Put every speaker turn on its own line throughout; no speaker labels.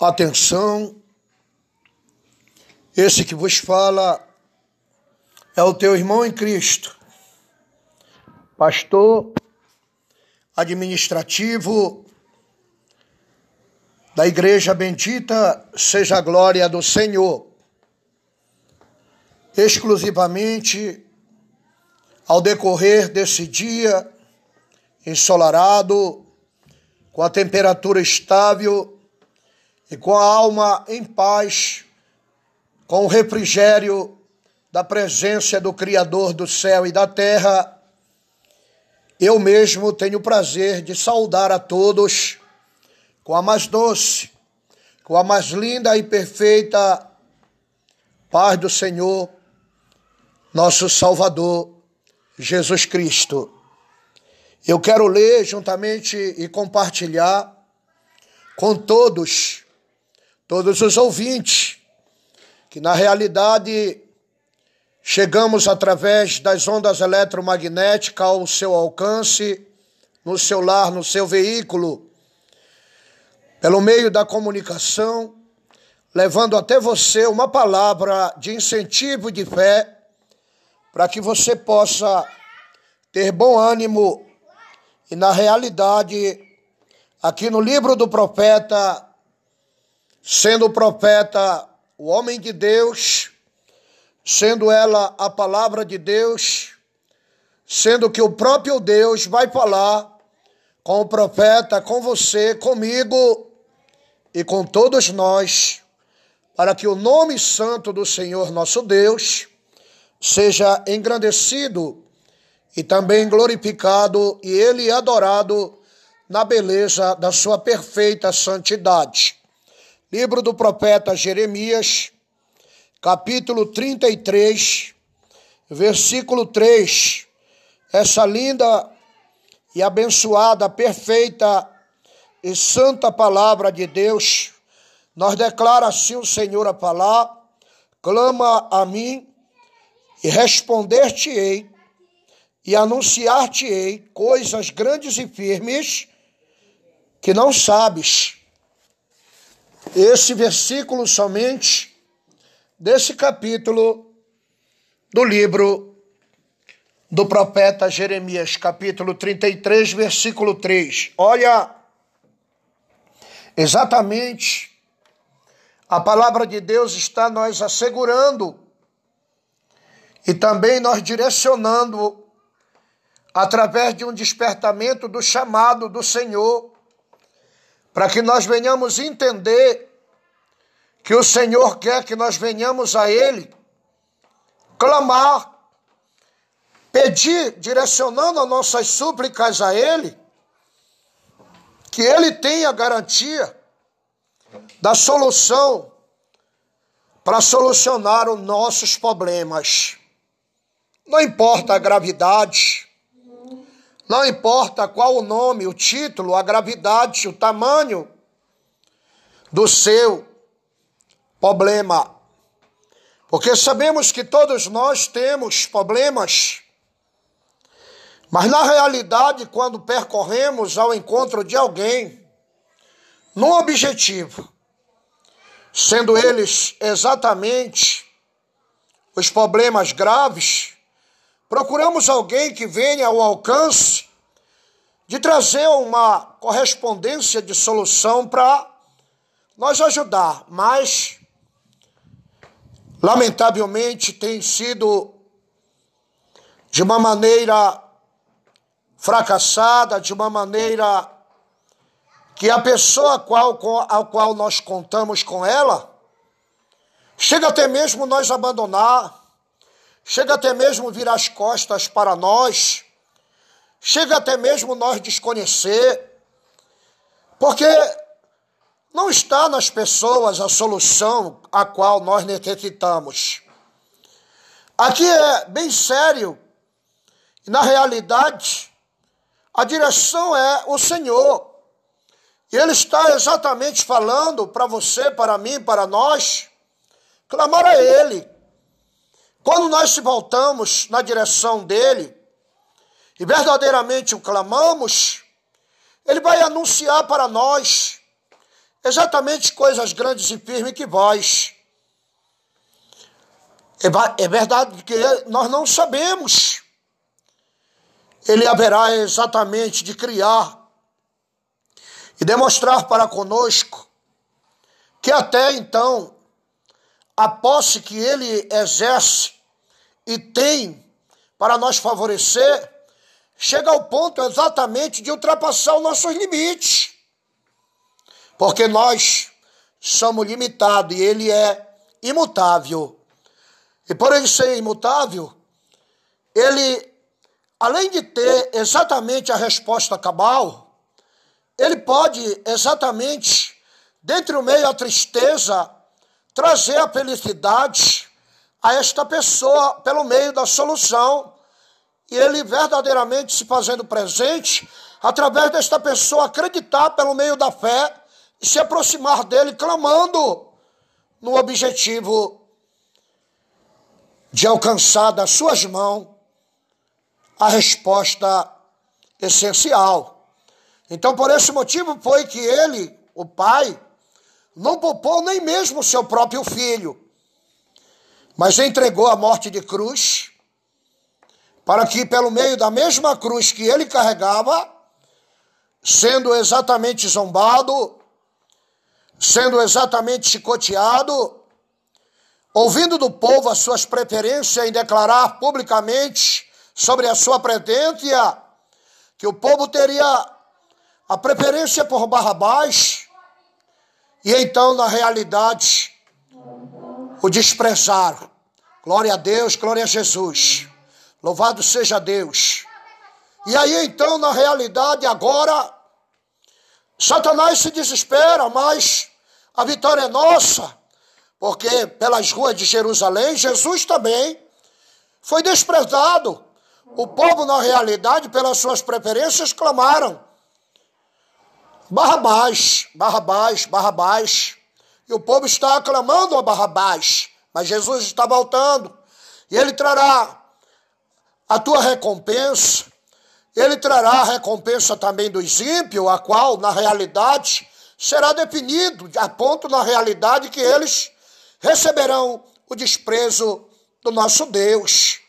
Atenção, esse que vos fala é o teu irmão em Cristo, pastor administrativo da Igreja Bendita seja a glória do Senhor, exclusivamente ao decorrer desse dia ensolarado, com a temperatura estável e com a alma em paz, com o refrigério da presença do Criador do céu e da terra, eu mesmo tenho o prazer de saudar a todos com a mais doce, com a mais linda e perfeita paz do Senhor, nosso Salvador, Jesus Cristo. Eu quero ler juntamente e compartilhar com todos todos os ouvintes, que na realidade chegamos através das ondas eletromagnéticas ao seu alcance, no seu lar, no seu veículo, pelo meio da comunicação, levando até você uma palavra de incentivo de fé, para que você possa ter bom ânimo. E, na realidade, aqui no livro do profeta sendo o profeta o homem de Deus, sendo ela a palavra de Deus, sendo que o próprio Deus vai falar com o profeta, com você, comigo e com todos nós, para que o nome santo do Senhor nosso Deus seja engrandecido e também glorificado e ele adorado na beleza da sua perfeita santidade. Livro do profeta Jeremias, capítulo 33, versículo 3. Essa linda e abençoada, perfeita e santa palavra de Deus, nós declara assim o Senhor a falar: clama a mim e responder-te-ei e anunciar-te-ei coisas grandes e firmes que não sabes esse versículo somente desse capítulo do livro do profeta Jeremias, capítulo 33, versículo 3. Olha, exatamente a palavra de Deus está nos assegurando e também nós direcionando através de um despertamento do chamado do Senhor para que nós venhamos entender que o Senhor quer que nós venhamos a Ele, clamar, pedir, direcionando as nossas súplicas a Ele, que Ele tenha garantia da solução para solucionar os nossos problemas. Não importa a gravidade, não importa qual o nome, o título, a gravidade, o tamanho do seu problema. Porque sabemos que todos nós temos problemas, mas na realidade, quando percorremos ao encontro de alguém, num objetivo, sendo eles exatamente os problemas graves, Procuramos alguém que venha ao alcance de trazer uma correspondência de solução para nós ajudar, mas lamentavelmente tem sido de uma maneira fracassada, de uma maneira que a pessoa a qual, a qual nós contamos com ela chega até mesmo nós abandonar chega até mesmo virar as costas para nós, chega até mesmo nós desconhecer, porque não está nas pessoas a solução a qual nós necessitamos. Aqui é bem sério, na realidade, a direção é o Senhor. E Ele está exatamente falando para você, para mim, para nós, clamar a Ele quando nós se voltamos na direção dele e verdadeiramente o clamamos, ele vai anunciar para nós, exatamente coisas grandes e firmes que vós. É, é verdade que nós não sabemos. Ele haverá exatamente de criar e demonstrar para conosco que até então a posse que ele exerce e tem para nos favorecer chega ao ponto exatamente de ultrapassar os nossos limites. Porque nós somos limitados e ele é imutável. E por ele ser imutável, ele, além de ter exatamente a resposta cabal, ele pode exatamente, dentre o meio a tristeza, trazer a felicidade a esta pessoa pelo meio da solução e ele verdadeiramente se fazendo presente, através desta pessoa acreditar pelo meio da fé e se aproximar dele, clamando no objetivo de alcançar das suas mãos a resposta essencial. Então, por esse motivo, foi que ele, o pai, não poupou nem mesmo seu próprio filho, mas entregou a morte de cruz para que, pelo meio da mesma cruz que ele carregava, sendo exatamente zombado, sendo exatamente chicoteado, ouvindo do povo as suas preferências em declarar publicamente sobre a sua pretência, que o povo teria a preferência por Barrabás, e então, na realidade, o desprezar. Glória a Deus, glória a Jesus. Louvado seja Deus. E aí então, na realidade, agora, Satanás se desespera, mas a vitória é nossa, porque pelas ruas de Jerusalém, Jesus também foi desprezado. O povo, na realidade, pelas suas preferências, clamaram: Barrabás, Barrabás, Barrabás. E o povo está aclamando a Barrabás, mas Jesus está voltando. E ele trará a tua recompensa, ele trará a recompensa também dos ímpios, a qual, na realidade, será definido, a ponto, na realidade, que eles receberão o desprezo do nosso Deus,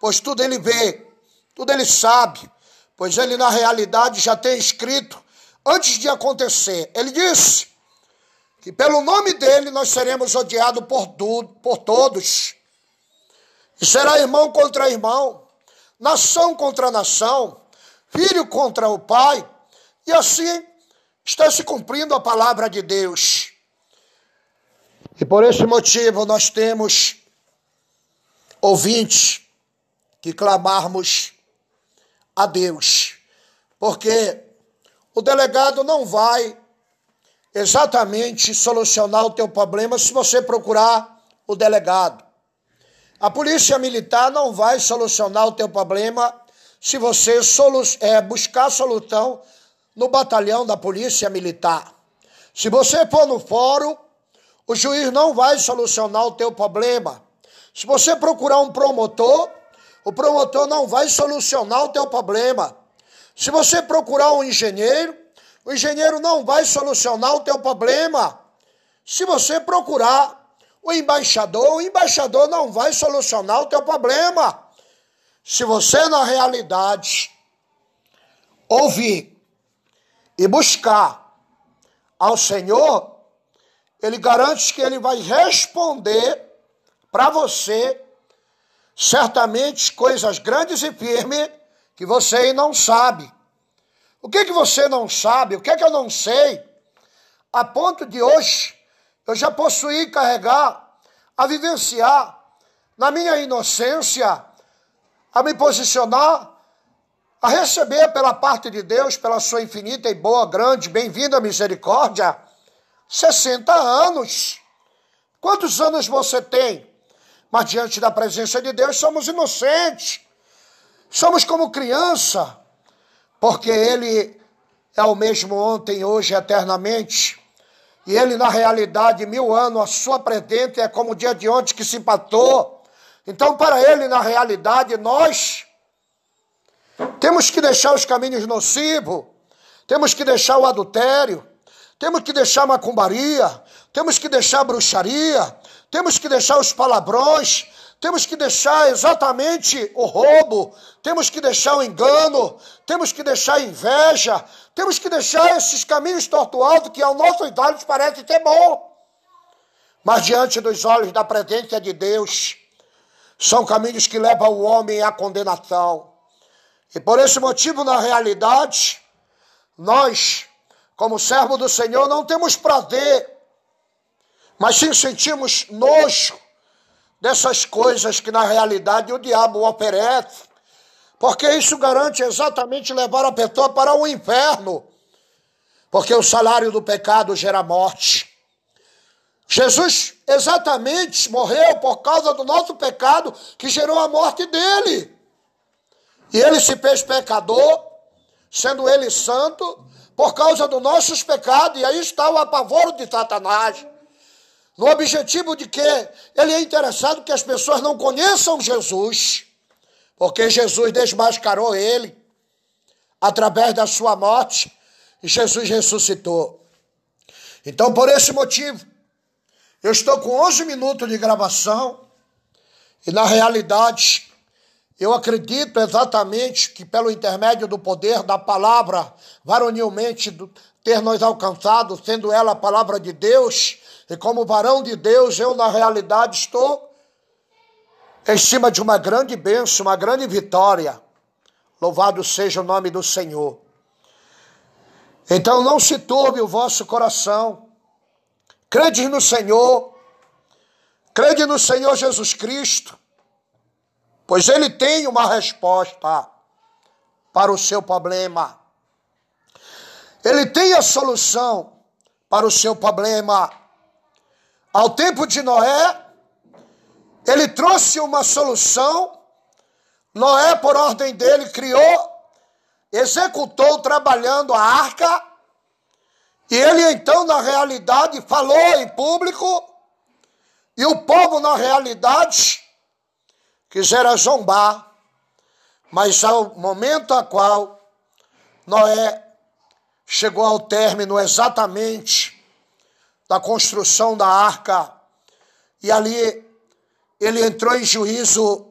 pois tudo ele vê, tudo ele sabe, pois ele, na realidade, já tem escrito antes de acontecer. Ele disse que pelo nome dele nós seremos odiados por, tudo, por todos, e será irmão contra irmão nação contra nação, filho contra o pai, e assim está se cumprindo a palavra de Deus. E por esse motivo nós temos ouvintes que clamarmos a Deus, porque o delegado não vai exatamente solucionar o teu problema se você procurar o delegado. A polícia militar não vai solucionar o teu problema se você solu é, buscar solução no batalhão da polícia militar. Se você for no fórum, o juiz não vai solucionar o teu problema. Se você procurar um promotor, o promotor não vai solucionar o teu problema. Se você procurar um engenheiro, o engenheiro não vai solucionar o teu problema. Se você procurar o embaixador, o embaixador não vai solucionar o teu problema. Se você, na realidade, ouvir e buscar ao Senhor, ele garante que ele vai responder para você certamente coisas grandes e firmes que você não sabe. O que que você não sabe? O que que eu não sei? A ponto de hoje eu já possuí carregar, a vivenciar, na minha inocência, a me posicionar, a receber pela parte de Deus, pela sua infinita e boa, grande, bem-vinda misericórdia, 60 anos. Quantos anos você tem? Mas diante da presença de Deus somos inocentes. Somos como criança, porque Ele é o mesmo ontem, hoje, eternamente. E ele, na realidade, mil anos, a sua presente é como o dia de ontem que se empatou. Então, para ele, na realidade, nós temos que deixar os caminhos nocivos, temos que deixar o adultério, temos que deixar a macumbaria, temos que deixar a bruxaria, temos que deixar os palavrões, temos que deixar exatamente o roubo, temos que deixar o engano, temos que deixar a inveja, temos que deixar esses caminhos tortuosos que aos nossos olhos parecem ser bom. Mas diante dos olhos da presença de Deus, são caminhos que levam o homem à condenação. E por esse motivo, na realidade, nós, como servo do Senhor, não temos prazer, mas sim sentimos nojo dessas coisas que na realidade o diabo oferece, porque isso garante exatamente levar a pessoa para o inferno, porque o salário do pecado gera morte. Jesus exatamente morreu por causa do nosso pecado que gerou a morte dele. E ele se fez pecador, sendo ele santo, por causa dos nossos pecados, e aí está o apavoro de Satanás no objetivo de que ele é interessado que as pessoas não conheçam Jesus, porque Jesus desmascarou ele através da sua morte e Jesus ressuscitou. Então, por esse motivo, eu estou com 11 minutos de gravação e, na realidade, eu acredito exatamente que, pelo intermédio do poder da palavra, varonilmente ter nos alcançado, sendo ela a palavra de Deus, e como varão de Deus, eu na realidade estou em cima de uma grande bênção, uma grande vitória. Louvado seja o nome do Senhor. Então não se turbe o vosso coração. Crede no Senhor. Crede no Senhor Jesus Cristo. Pois ele tem uma resposta para o seu problema. Ele tem a solução para o seu problema. Ao tempo de Noé, ele trouxe uma solução. Noé, por ordem dele, criou, executou trabalhando a arca. E ele então, na realidade, falou em público. E o povo, na realidade, quisera zombar. Mas ao momento a qual Noé chegou ao término exatamente da construção da arca. E ali ele entrou em juízo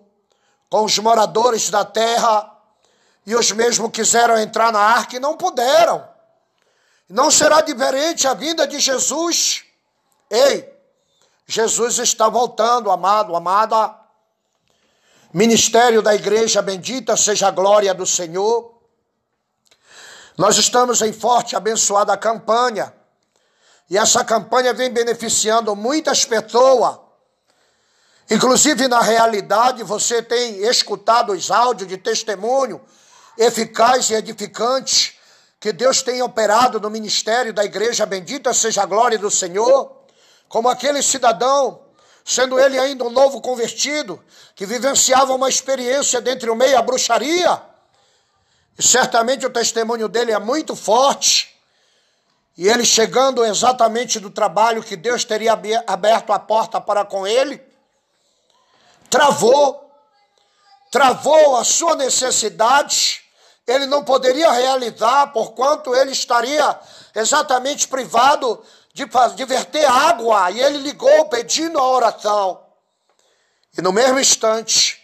com os moradores da terra, e os mesmos quiseram entrar na arca e não puderam. Não será diferente a vinda de Jesus. Ei, Jesus está voltando, amado, amada. Ministério da igreja bendita seja a glória do Senhor. Nós estamos em forte abençoada campanha e essa campanha vem beneficiando muitas pessoas. Inclusive, na realidade, você tem escutado os áudios de testemunho eficaz e edificante que Deus tem operado no ministério da igreja. Bendita seja a glória do Senhor. Como aquele cidadão, sendo ele ainda um novo convertido, que vivenciava uma experiência dentro o meio a bruxaria. E certamente o testemunho dele é muito forte e ele chegando exatamente do trabalho que Deus teria aberto a porta para com ele, travou, travou a sua necessidade, ele não poderia realizar, porquanto ele estaria exatamente privado de, de verter água, e ele ligou pedindo a oração. E no mesmo instante,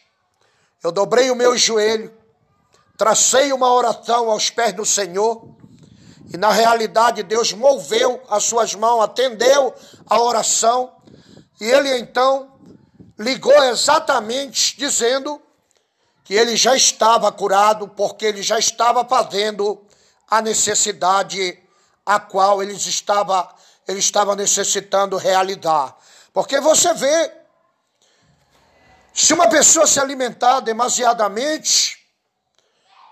eu dobrei o meu joelho, tracei uma oração aos pés do Senhor, e na realidade Deus moveu as suas mãos, atendeu a oração, e ele então ligou exatamente dizendo que ele já estava curado, porque ele já estava fazendo a necessidade a qual ele estava, ele estava necessitando realizar. Porque você vê, se uma pessoa se alimentar demasiadamente,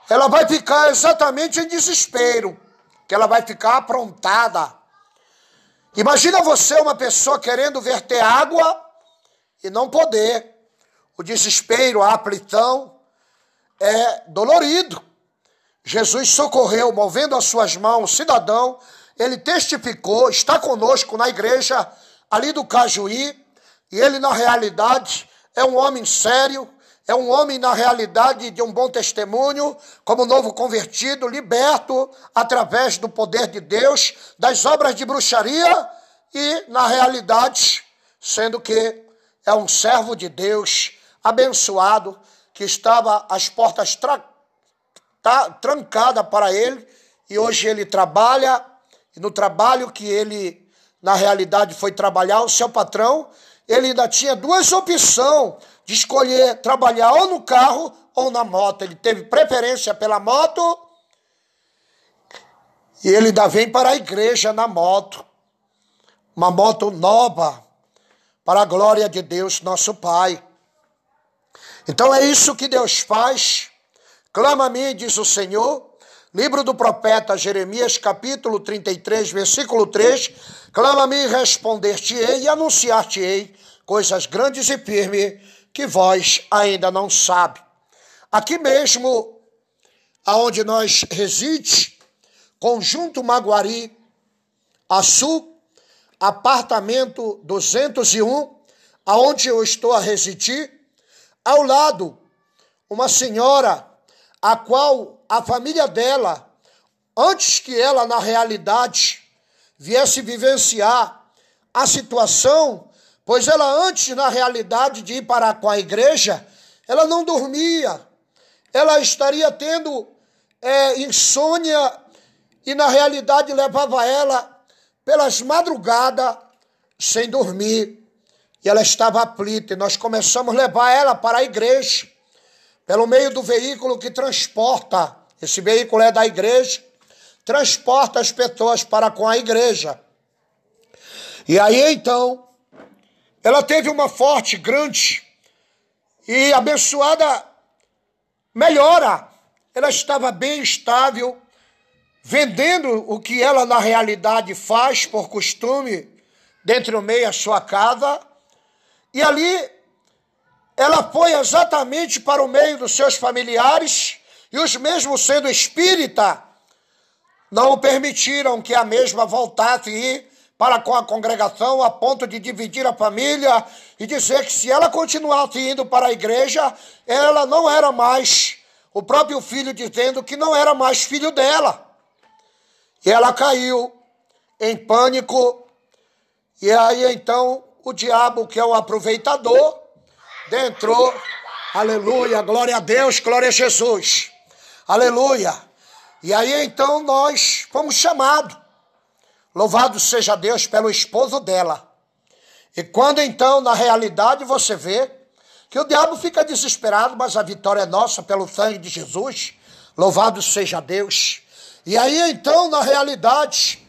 ela vai ficar exatamente em desespero que ela vai ficar aprontada. Imagina você, uma pessoa querendo verter água e não poder. O desespero, a aflição é dolorido. Jesus socorreu, movendo as suas mãos, cidadão, ele testificou, está conosco na igreja ali do Cajuí, e ele, na realidade, é um homem sério, é um homem, na realidade, de um bom testemunho, como novo convertido, liberto através do poder de Deus, das obras de bruxaria e, na realidade, sendo que é um servo de Deus abençoado, que estava as portas tra tá, trancadas para ele, e hoje ele trabalha, e no trabalho que ele, na realidade, foi trabalhar, o seu patrão, ele ainda tinha duas opções de escolher trabalhar ou no carro ou na moto. Ele teve preferência pela moto e ele ainda vem para a igreja na moto. Uma moto nova, para a glória de Deus, nosso Pai. Então é isso que Deus faz. Clama a mim, diz o Senhor. Livro do profeta Jeremias, capítulo 33, versículo 3. Clama a mim responder-te-ei e anunciar-te-ei coisas grandes e firmes que vós ainda não sabe. Aqui mesmo, aonde nós reside, Conjunto Maguari, Açu, apartamento 201, aonde eu estou a residir, ao lado, uma senhora, a qual a família dela, antes que ela, na realidade, viesse vivenciar a situação Pois ela, antes, na realidade, de ir para com a igreja, ela não dormia. Ela estaria tendo é, insônia e, na realidade, levava ela pelas madrugadas sem dormir. E ela estava aflita. E nós começamos a levar ela para a igreja, pelo meio do veículo que transporta. Esse veículo é da igreja, transporta as pessoas para com a igreja. E aí então, ela teve uma forte, grande e abençoada melhora. Ela estava bem estável, vendendo o que ela na realidade faz por costume dentro do meio a sua casa. E ali ela foi exatamente para o meio dos seus familiares e os mesmos sendo espírita não permitiram que a mesma voltasse e para com a congregação a ponto de dividir a família e dizer que se ela continuasse indo para a igreja, ela não era mais, o próprio filho dizendo que não era mais filho dela. E ela caiu em pânico, e aí então o diabo, que é o aproveitador, entrou, aleluia, glória a Deus, glória a Jesus, aleluia. E aí então nós fomos chamados Louvado seja Deus pelo esposo dela. E quando então, na realidade, você vê que o diabo fica desesperado, mas a vitória é nossa pelo sangue de Jesus. Louvado seja Deus. E aí então, na realidade,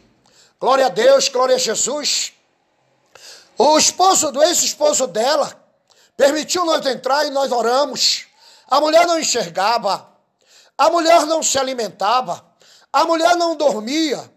glória a Deus, glória a Jesus. O esposo do ex-esposo dela permitiu nós entrar e nós oramos. A mulher não enxergava, a mulher não se alimentava, a mulher não dormia,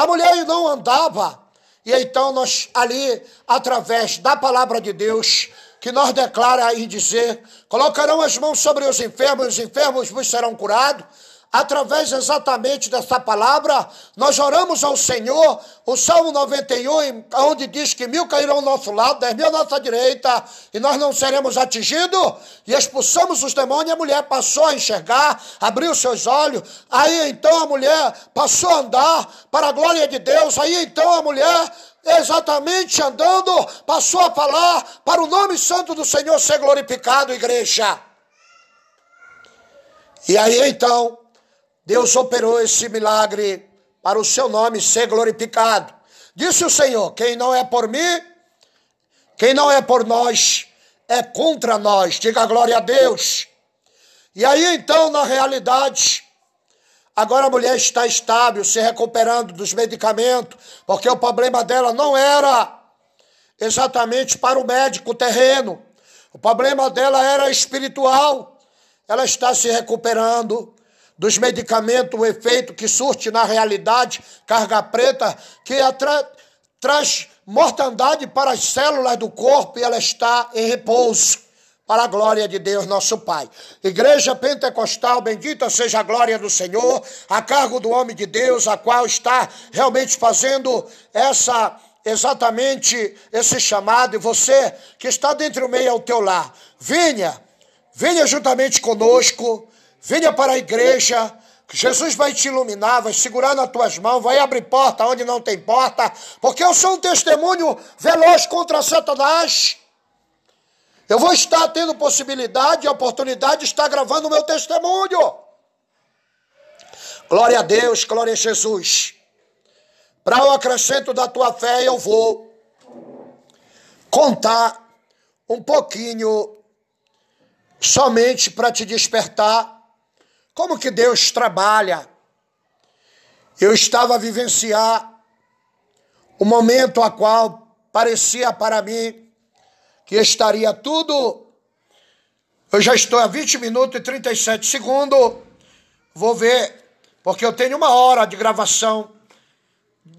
a mulher não andava. E então nós ali, através da palavra de Deus, que nós declara e dizer, colocarão as mãos sobre os enfermos, os enfermos vos serão curados através exatamente dessa palavra, nós oramos ao Senhor, o Salmo 91, onde diz que mil cairão ao nosso lado, dez mil à nossa direita, e nós não seremos atingidos, e expulsamos os demônios, a mulher passou a enxergar, abriu seus olhos, aí então a mulher passou a andar para a glória de Deus, aí então a mulher exatamente andando, passou a falar para o nome santo do Senhor ser glorificado, igreja. E aí então, Deus operou esse milagre para o seu nome ser glorificado. Disse o Senhor: quem não é por mim, quem não é por nós, é contra nós. Diga glória a Deus. E aí então, na realidade, agora a mulher está estável, se recuperando dos medicamentos, porque o problema dela não era exatamente para o médico terreno. O problema dela era espiritual. Ela está se recuperando dos medicamentos, o efeito que surte na realidade, carga preta, que atra, traz mortandade para as células do corpo e ela está em repouso. Para a glória de Deus, nosso Pai. Igreja Pentecostal, bendita seja a glória do Senhor, a cargo do homem de Deus, a qual está realmente fazendo essa exatamente esse chamado, e você que está dentro do meio ao teu lar, vinha venha juntamente conosco, venha para a igreja, Jesus vai te iluminar, vai segurar nas tuas mãos, vai abrir porta onde não tem porta, porque eu sou um testemunho veloz contra Satanás. Eu vou estar tendo possibilidade e oportunidade de estar gravando o meu testemunho. Glória a Deus, glória a Jesus. Para o acrescento da tua fé, eu vou contar um pouquinho, somente para te despertar, como que Deus trabalha. Eu estava a vivenciar o momento a qual parecia para mim que estaria tudo. Eu já estou a 20 minutos e 37 segundos. Vou ver, porque eu tenho uma hora de gravação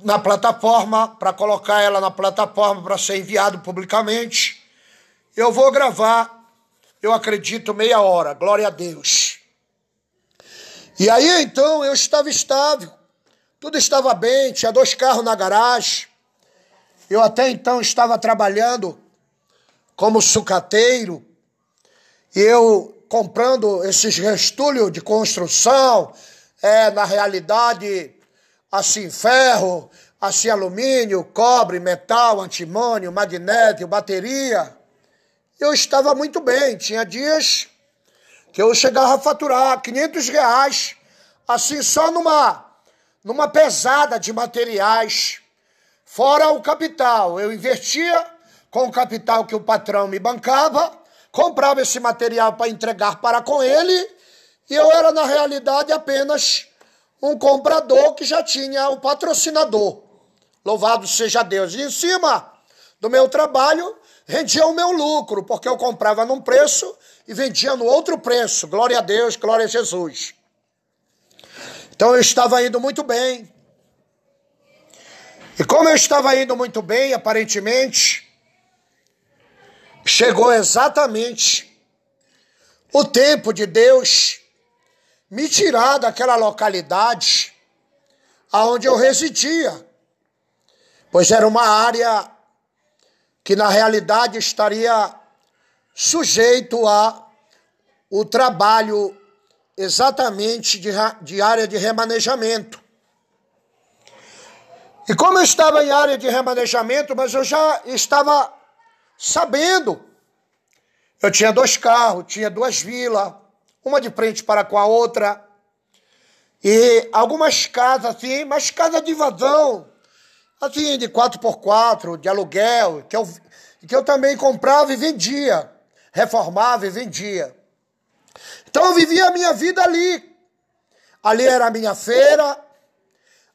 na plataforma, para colocar ela na plataforma para ser enviado publicamente. Eu vou gravar, eu acredito, meia hora. Glória a Deus. E aí então eu estava estável, tudo estava bem, tinha dois carros na garagem. Eu até então estava trabalhando como sucateiro, e eu comprando esses restulhos de construção, é, na realidade, assim, ferro, assim, alumínio, cobre, metal, antimônio, magnésio, bateria. Eu estava muito bem, tinha dias que eu chegava a faturar 500 reais, assim, só numa, numa pesada de materiais, fora o capital. Eu investia com o capital que o patrão me bancava, comprava esse material para entregar para com ele, e eu era, na realidade, apenas um comprador que já tinha o patrocinador. Louvado seja Deus. E em cima do meu trabalho, rendia o meu lucro, porque eu comprava num preço e vendia no outro preço. Glória a Deus, glória a Jesus. Então eu estava indo muito bem. E como eu estava indo muito bem, aparentemente, chegou exatamente o tempo de Deus me tirar daquela localidade aonde eu residia, pois era uma área que na realidade estaria sujeito a o trabalho exatamente de, de área de remanejamento. E como eu estava em área de remanejamento, mas eu já estava sabendo. Eu tinha dois carros, tinha duas vilas, uma de frente para com a outra. E algumas casas assim, mas casa de vazão, assim, de 4x4, de aluguel, que eu, que eu também comprava e vendia, reformava e vendia. Então eu vivia a minha vida ali. Ali era a minha feira,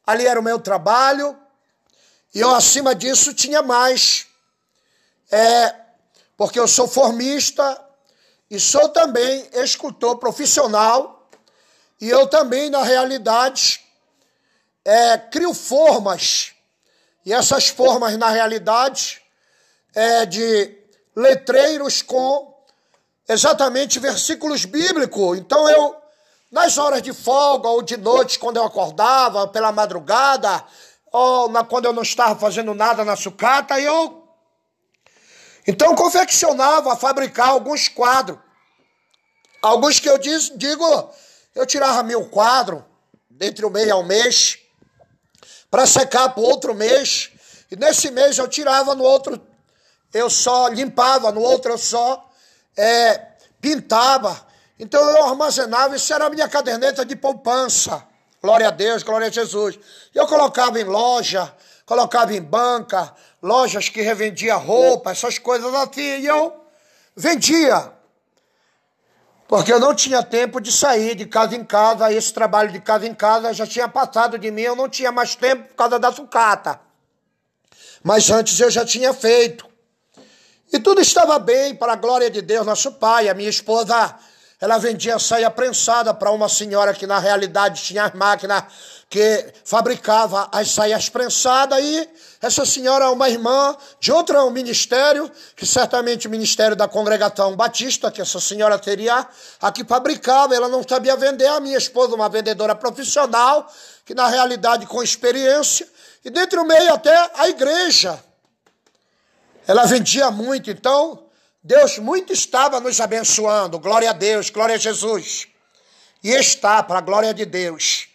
ali era o meu trabalho, e eu, acima disso, tinha mais é porque eu sou formista e sou também escultor profissional e eu também, na realidade, é, crio formas e essas formas, na realidade, é de letreiros com exatamente versículos bíblicos. Então eu, nas horas de folga ou de noite, quando eu acordava, pela madrugada, ou na, quando eu não estava fazendo nada na sucata, eu então confeccionava, fabricava alguns quadros. Alguns que eu diz, digo, eu tirava mil quadros, dentre o mês ao mês, para secar para outro mês. E nesse mês eu tirava, no outro eu só limpava, no outro eu só é, pintava. Então eu armazenava, isso era a minha caderneta de poupança. Glória a Deus, glória a Jesus. Eu colocava em loja, colocava em banca, lojas que revendia roupa, essas coisas assim, e eu vendia. Porque eu não tinha tempo de sair de casa em casa, esse trabalho de casa em casa já tinha passado de mim, eu não tinha mais tempo por causa da sucata. Mas antes eu já tinha feito. E tudo estava bem, para a glória de Deus, nosso pai. A minha esposa, ela vendia saia prensada para uma senhora que na realidade tinha as máquinas que fabricava as saias prensadas e essa senhora é uma irmã de outro ministério, que certamente o ministério da congregação batista, que essa senhora teria, a que fabricava, ela não sabia vender, a minha esposa, uma vendedora profissional, que na realidade com experiência, e dentro do meio até a igreja. Ela vendia muito, então Deus muito estava nos abençoando. Glória a Deus, glória a Jesus. E está, para a glória de Deus.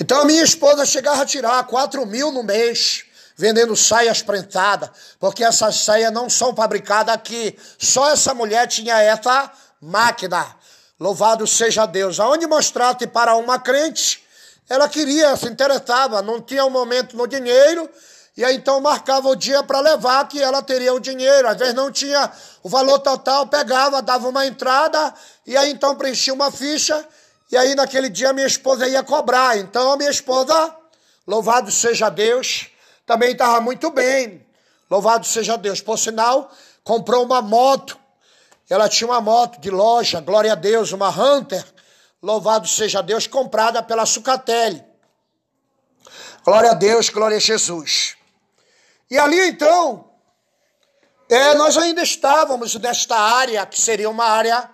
Então a minha esposa chegava a tirar 4 mil no mês, vendendo saias prentadas, porque essas saias não são fabricadas aqui. Só essa mulher tinha essa máquina. Louvado seja Deus. Aonde mostrar-te para uma crente, ela queria, se interessava, não tinha um momento no dinheiro, e aí então marcava o dia para levar, que ela teria o dinheiro. Às vezes não tinha o valor total, pegava, dava uma entrada, e aí então preenchia uma ficha, e aí naquele dia minha esposa ia cobrar. Então a minha esposa, louvado seja Deus, também estava muito bem. Louvado seja Deus. Por sinal, comprou uma moto. Ela tinha uma moto de loja, glória a Deus, uma Hunter. Louvado seja Deus, comprada pela Sucatelli. Glória a Deus, glória a Jesus. E ali então, é, nós ainda estávamos nesta área, que seria uma área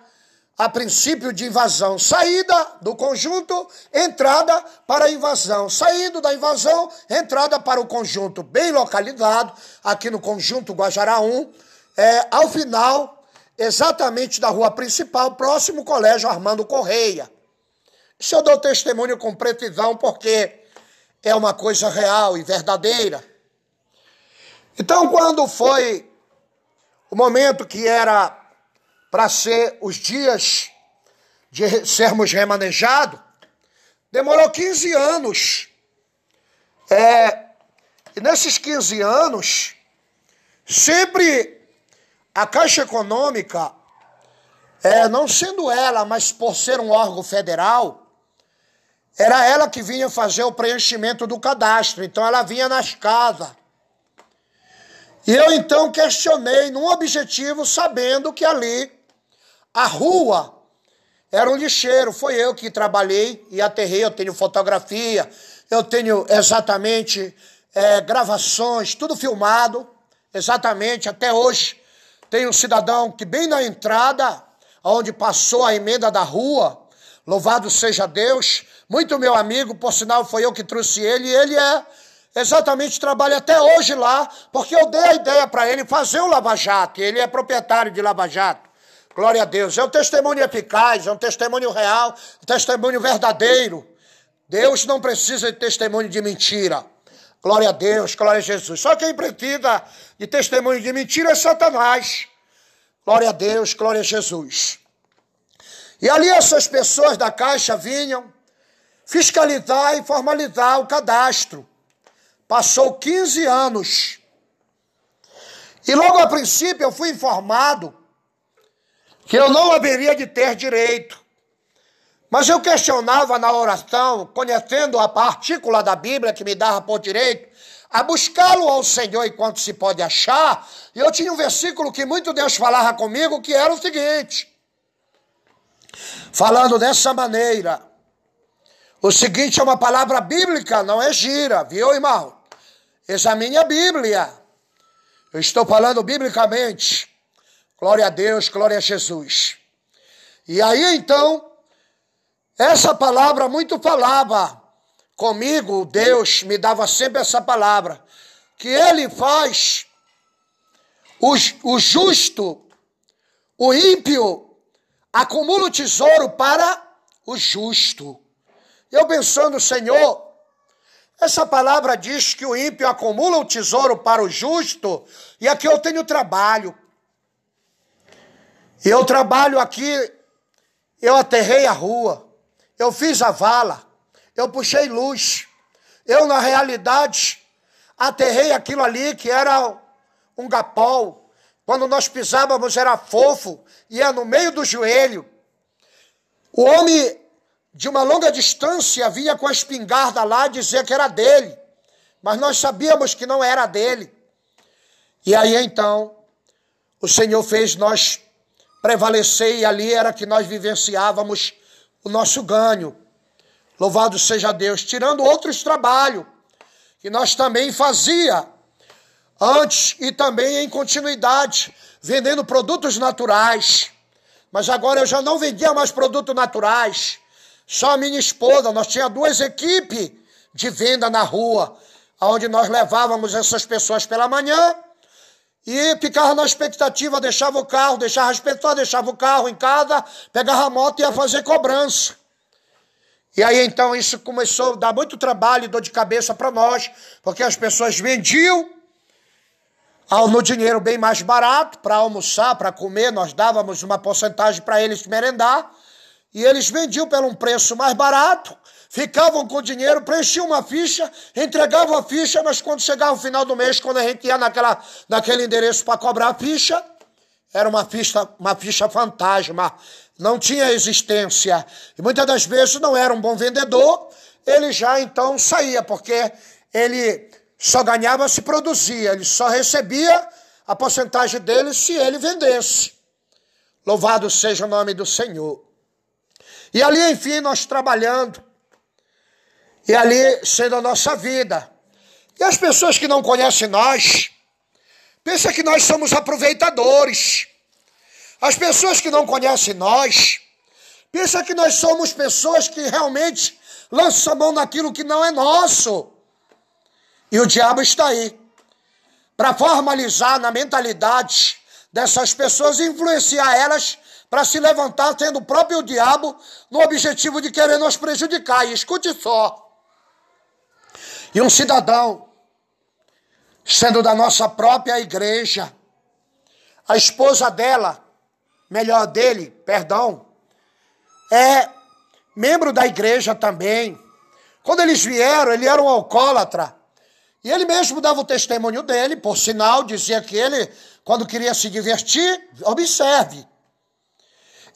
a princípio de invasão. Saída do conjunto, entrada para a invasão. Saindo da invasão, entrada para o conjunto, bem localizado, aqui no conjunto Guajará 1, é, ao final, exatamente da rua principal, próximo ao colégio Armando Correia. Isso eu dou testemunho com precisão, porque é uma coisa real e verdadeira. Então, quando foi o momento que era para ser os dias de sermos remanejados, demorou 15 anos. É, e nesses 15 anos, sempre a Caixa Econômica, é, não sendo ela, mas por ser um órgão federal, era ela que vinha fazer o preenchimento do cadastro. Então ela vinha nas casas e eu então questionei num objetivo, sabendo que ali a rua era um lixeiro. Foi eu que trabalhei e aterrei. Eu tenho fotografia, eu tenho exatamente é, gravações, tudo filmado, exatamente. Até hoje tem um cidadão que, bem na entrada, onde passou a emenda da rua, louvado seja Deus, muito meu amigo, por sinal foi eu que trouxe ele, e ele é exatamente trabalha até hoje lá, porque eu dei a ideia para ele fazer o Lava Jato, ele é proprietário de Lava Jato. Glória a Deus. É um testemunho eficaz, é um testemunho real, um testemunho verdadeiro. Deus não precisa de testemunho de mentira. Glória a Deus, glória a Jesus. Só quem precisa de testemunho de mentira é Satanás. Glória a Deus, glória a Jesus. E ali essas pessoas da Caixa vinham fiscalizar e formalizar o cadastro. Passou 15 anos. E logo a princípio eu fui informado que eu não haveria de ter direito. Mas eu questionava na oração, conhecendo a partícula da Bíblia que me dava por direito, a buscá-lo ao Senhor enquanto se pode achar. E eu tinha um versículo que muito Deus falava comigo, que era o seguinte: falando dessa maneira. O seguinte é uma palavra bíblica, não é gira, viu, irmão? Examine a Bíblia. Eu estou falando biblicamente. Glória a Deus, glória a Jesus. E aí então, essa palavra muito falava comigo, Deus me dava sempre essa palavra, que Ele faz o, o justo, o ímpio, acumula o tesouro para o justo. Eu pensando, Senhor, essa palavra diz que o ímpio acumula o tesouro para o justo, e aqui eu tenho trabalho. Eu trabalho aqui, eu aterrei a rua, eu fiz a vala, eu puxei luz. Eu, na realidade, aterrei aquilo ali que era um gapol. Quando nós pisávamos era fofo, ia no meio do joelho. O homem de uma longa distância vinha com a espingarda lá dizer que era dele, mas nós sabíamos que não era dele. E aí então, o Senhor fez nós prevalecer e ali era que nós vivenciávamos o nosso ganho. Louvado seja Deus, tirando outros trabalhos que nós também fazia antes e também em continuidade, vendendo produtos naturais. Mas agora eu já não vendia mais produtos naturais. Só a minha esposa, nós tínhamos duas equipes de venda na rua, onde nós levávamos essas pessoas pela manhã e ficava na expectativa, deixava o carro, deixava as pessoas, deixava o carro em casa, pegava a moto e ia fazer cobrança. E aí então isso começou a dar muito trabalho e dor de cabeça para nós, porque as pessoas vendiam no dinheiro bem mais barato para almoçar, para comer, nós dávamos uma porcentagem para eles merendar, e eles vendiam pelo um preço mais barato, ficavam com dinheiro, preenchiam uma ficha, entregavam a ficha, mas quando chegava o final do mês, quando a gente ia naquela, naquele endereço para cobrar a ficha, era uma ficha, uma ficha fantasma, não tinha existência. E muitas das vezes não era um bom vendedor, ele já então saía, porque ele só ganhava se produzia, ele só recebia a porcentagem dele se ele vendesse. Louvado seja o nome do Senhor. E ali, enfim, nós trabalhando, e ali sendo a nossa vida. E as pessoas que não conhecem nós, pensam que nós somos aproveitadores. As pessoas que não conhecem nós, pensam que nós somos pessoas que realmente lançam a mão naquilo que não é nosso. E o diabo está aí para formalizar na mentalidade dessas pessoas e influenciar elas para se levantar, tendo o próprio diabo no objetivo de querer nos prejudicar. E escute só. E um cidadão, sendo da nossa própria igreja, a esposa dela, melhor dele, perdão, é membro da igreja também. Quando eles vieram, ele era um alcoólatra. E ele mesmo dava o testemunho dele, por sinal, dizia que ele, quando queria se divertir, observe.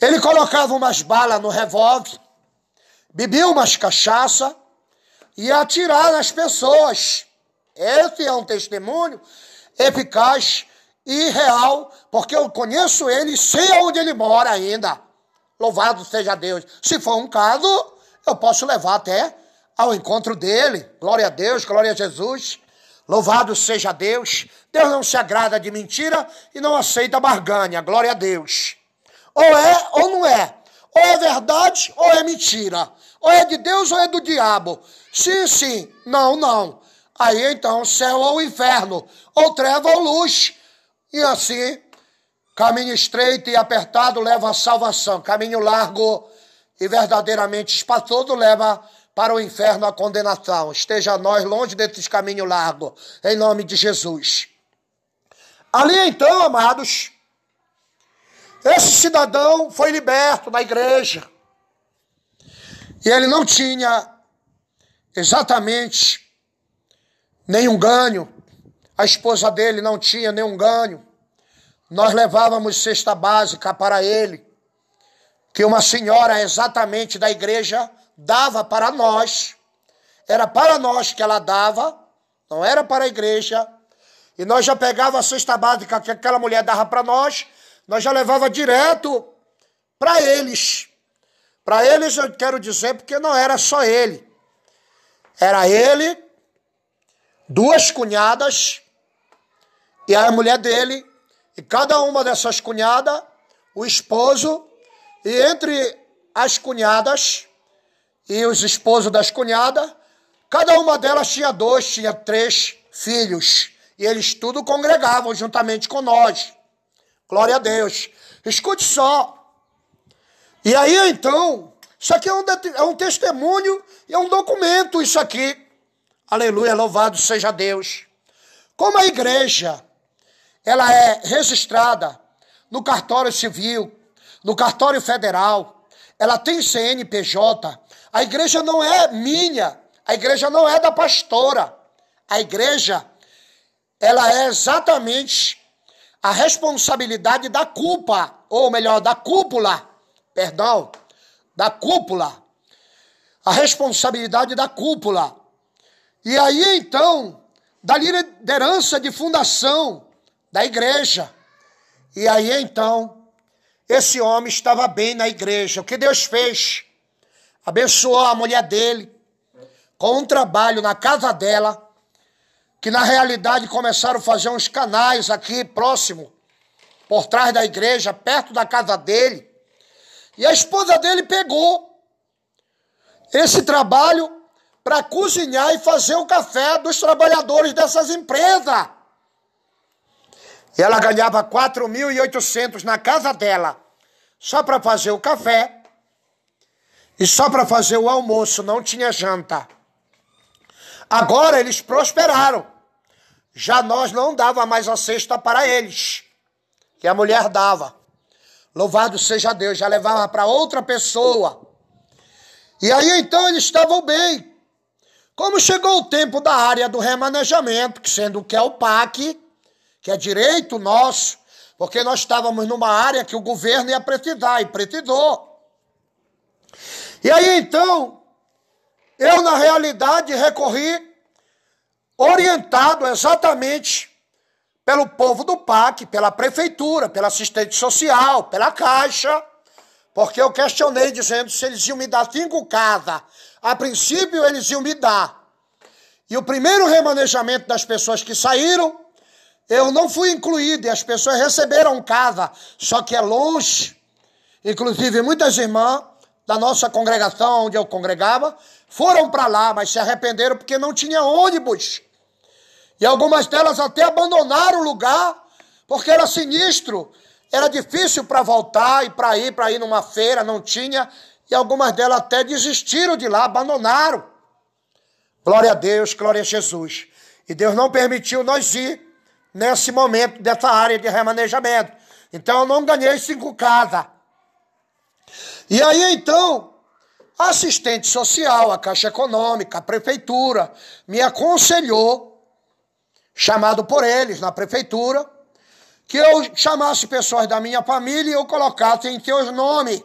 Ele colocava umas balas no revólver, bebia umas cachaça, e atirar nas pessoas. Esse é um testemunho eficaz e real, porque eu conheço ele e sei onde ele mora ainda. Louvado seja Deus. Se for um caso, eu posso levar até ao encontro dele. Glória a Deus, glória a Jesus. Louvado seja Deus. Deus não se agrada de mentira e não aceita barganha. Glória a Deus. Ou é ou não é. Ou é verdade ou é mentira. Ou é de Deus ou é do diabo. Sim, sim. Não, não. Aí então céu ou inferno, ou treva ou luz. E assim, caminho estreito e apertado leva à salvação. Caminho largo e verdadeiramente espaçoso leva para o inferno a condenação. Esteja nós longe desses caminhos largos, em nome de Jesus. Ali então, amados, esse cidadão foi liberto na igreja. E ele não tinha exatamente nenhum ganho. A esposa dele não tinha nenhum ganho. Nós levávamos cesta básica para ele, que uma senhora exatamente da igreja dava para nós. Era para nós que ela dava, não era para a igreja. E nós já pegava a cesta básica que aquela mulher dava para nós, nós já levava direto para eles. Para eles eu quero dizer porque não era só ele. Era ele, duas cunhadas e a mulher dele, e cada uma dessas cunhadas, o esposo, e entre as cunhadas e os esposos das cunhadas, cada uma delas tinha dois, tinha três filhos. E eles tudo congregavam juntamente com nós. Glória a Deus. Escute só. E aí então, isso aqui é um, é um testemunho e é um documento, isso aqui. Aleluia, louvado seja Deus. Como a igreja, ela é registrada no cartório civil, no cartório federal, ela tem CNPJ, a igreja não é minha, a igreja não é da pastora. A igreja, ela é exatamente a responsabilidade da culpa, ou melhor, da cúpula perdão, da cúpula, a responsabilidade da cúpula. E aí então, da liderança de fundação da igreja. E aí então, esse homem estava bem na igreja. O que Deus fez? Abençoou a mulher dele com um trabalho na casa dela, que na realidade começaram a fazer uns canais aqui próximo, por trás da igreja, perto da casa dele. E a esposa dele pegou esse trabalho para cozinhar e fazer o café dos trabalhadores dessas empresas. E ela ganhava 4.800 na casa dela, só para fazer o café e só para fazer o almoço, não tinha janta. Agora eles prosperaram. Já nós não dava mais a cesta para eles, que a mulher dava. Louvado seja Deus, já levava para outra pessoa. E aí então eles estavam bem. Como chegou o tempo da área do remanejamento, que sendo que é o PAC, que é direito nosso, porque nós estávamos numa área que o governo ia precisar, e precisou. E aí então, eu na realidade recorri orientado exatamente pelo povo do PAC, pela prefeitura, pela assistente social, pela Caixa, porque eu questionei dizendo se eles iam me dar cinco casas. A princípio, eles iam me dar. E o primeiro remanejamento das pessoas que saíram, eu não fui incluído, e as pessoas receberam casa, só que é longe. Inclusive, muitas irmãs da nossa congregação, onde eu congregava, foram para lá, mas se arrependeram porque não tinha ônibus. E algumas delas até abandonaram o lugar, porque era sinistro. Era difícil para voltar e para ir, para ir numa feira, não tinha. E algumas delas até desistiram de lá, abandonaram. Glória a Deus, glória a Jesus. E Deus não permitiu nós ir nesse momento dessa área de remanejamento. Então eu não ganhei cinco casas. E aí então, assistente social, a Caixa Econômica, a prefeitura, me aconselhou chamado por eles na prefeitura, que eu chamasse pessoas da minha família e eu colocasse em seus nomes.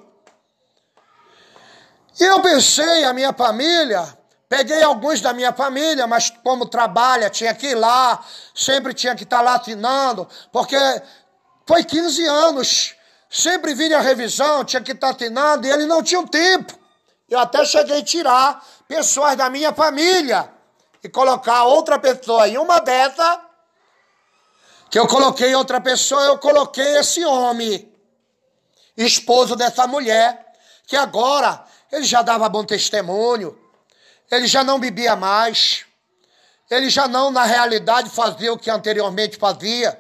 E eu pensei, a minha família, peguei alguns da minha família, mas como trabalha, tinha que ir lá, sempre tinha que estar lá assinando, porque foi 15 anos, sempre vinha a revisão, tinha que estar assinando, e eles não tinham tempo. Eu até cheguei a tirar pessoas da minha família e colocar outra pessoa em uma dessa, que eu coloquei outra pessoa, eu coloquei esse homem, esposo dessa mulher, que agora ele já dava bom testemunho, ele já não bebia mais, ele já não, na realidade, fazia o que anteriormente fazia,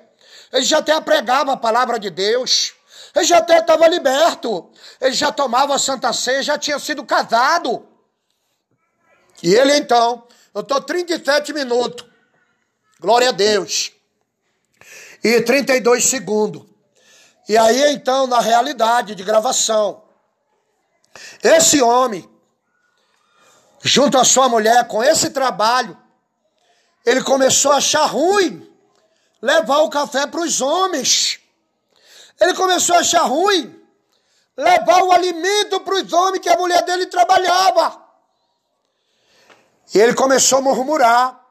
ele já até pregava a palavra de Deus, ele já até estava liberto, ele já tomava a Santa Ceia, já tinha sido casado. E ele então eu estou 37 minutos. Glória a Deus. E 32 segundos. E aí, então, na realidade de gravação, esse homem, junto à sua mulher, com esse trabalho, ele começou a achar ruim levar o café para os homens. Ele começou a achar ruim levar o alimento para os homens que a mulher dele trabalhava. E ele começou a murmurar.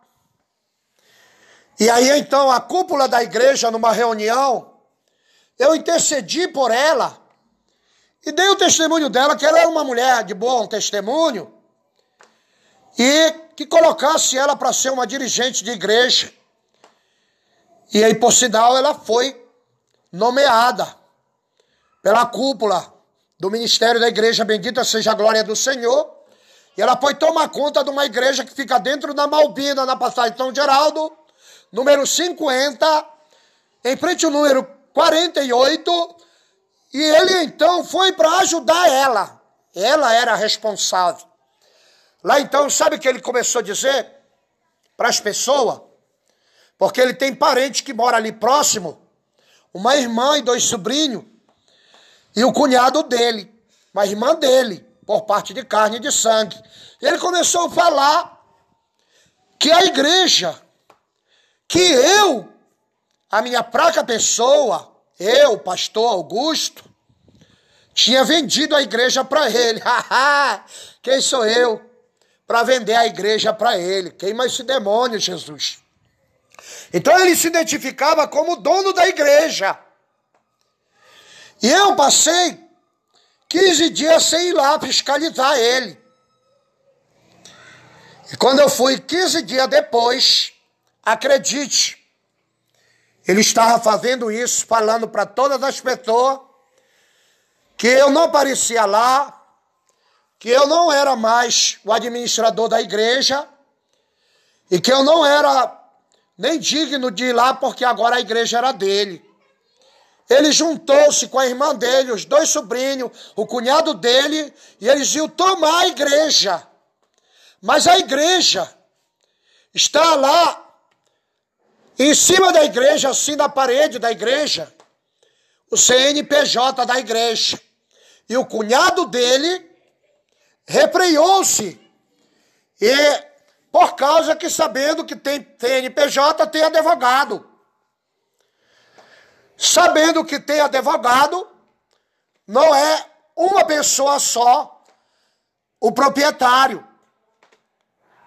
E aí então a cúpula da igreja, numa reunião, eu intercedi por ela e dei o testemunho dela, que ela era uma mulher de bom testemunho, e que colocasse ela para ser uma dirigente de igreja. E aí, por sinal, ela foi nomeada pela cúpula do ministério da igreja, bendita seja a glória do Senhor. E ela foi tomar conta de uma igreja que fica dentro da Malbina, na passagem São Geraldo, número 50, em frente ao número 48. E ele então foi para ajudar ela. Ela era responsável. Lá então, sabe o que ele começou a dizer para as pessoas? Porque ele tem parente que mora ali próximo, uma irmã e dois sobrinhos, e o cunhado dele, uma irmã dele por parte de carne e de sangue. Ele começou a falar que a igreja, que eu, a minha fraca pessoa, eu, pastor Augusto, tinha vendido a igreja para ele. Quem sou eu para vender a igreja para ele? Queima esse demônio, Jesus. Então ele se identificava como dono da igreja. E eu passei 15 dias sem ir lá fiscalizar ele. E quando eu fui 15 dias depois, acredite, ele estava fazendo isso, falando para todas as pessoas que eu não aparecia lá, que eu não era mais o administrador da igreja e que eu não era nem digno de ir lá, porque agora a igreja era dele. Ele juntou-se com a irmã dele, os dois sobrinhos, o cunhado dele, e eles iam tomar a igreja. Mas a igreja está lá, em cima da igreja, assim na parede da igreja, o CNPJ da igreja. E o cunhado dele repreou-se. E por causa que sabendo que tem CNPJ, tem advogado. Sabendo que tem advogado, não é uma pessoa só o proprietário.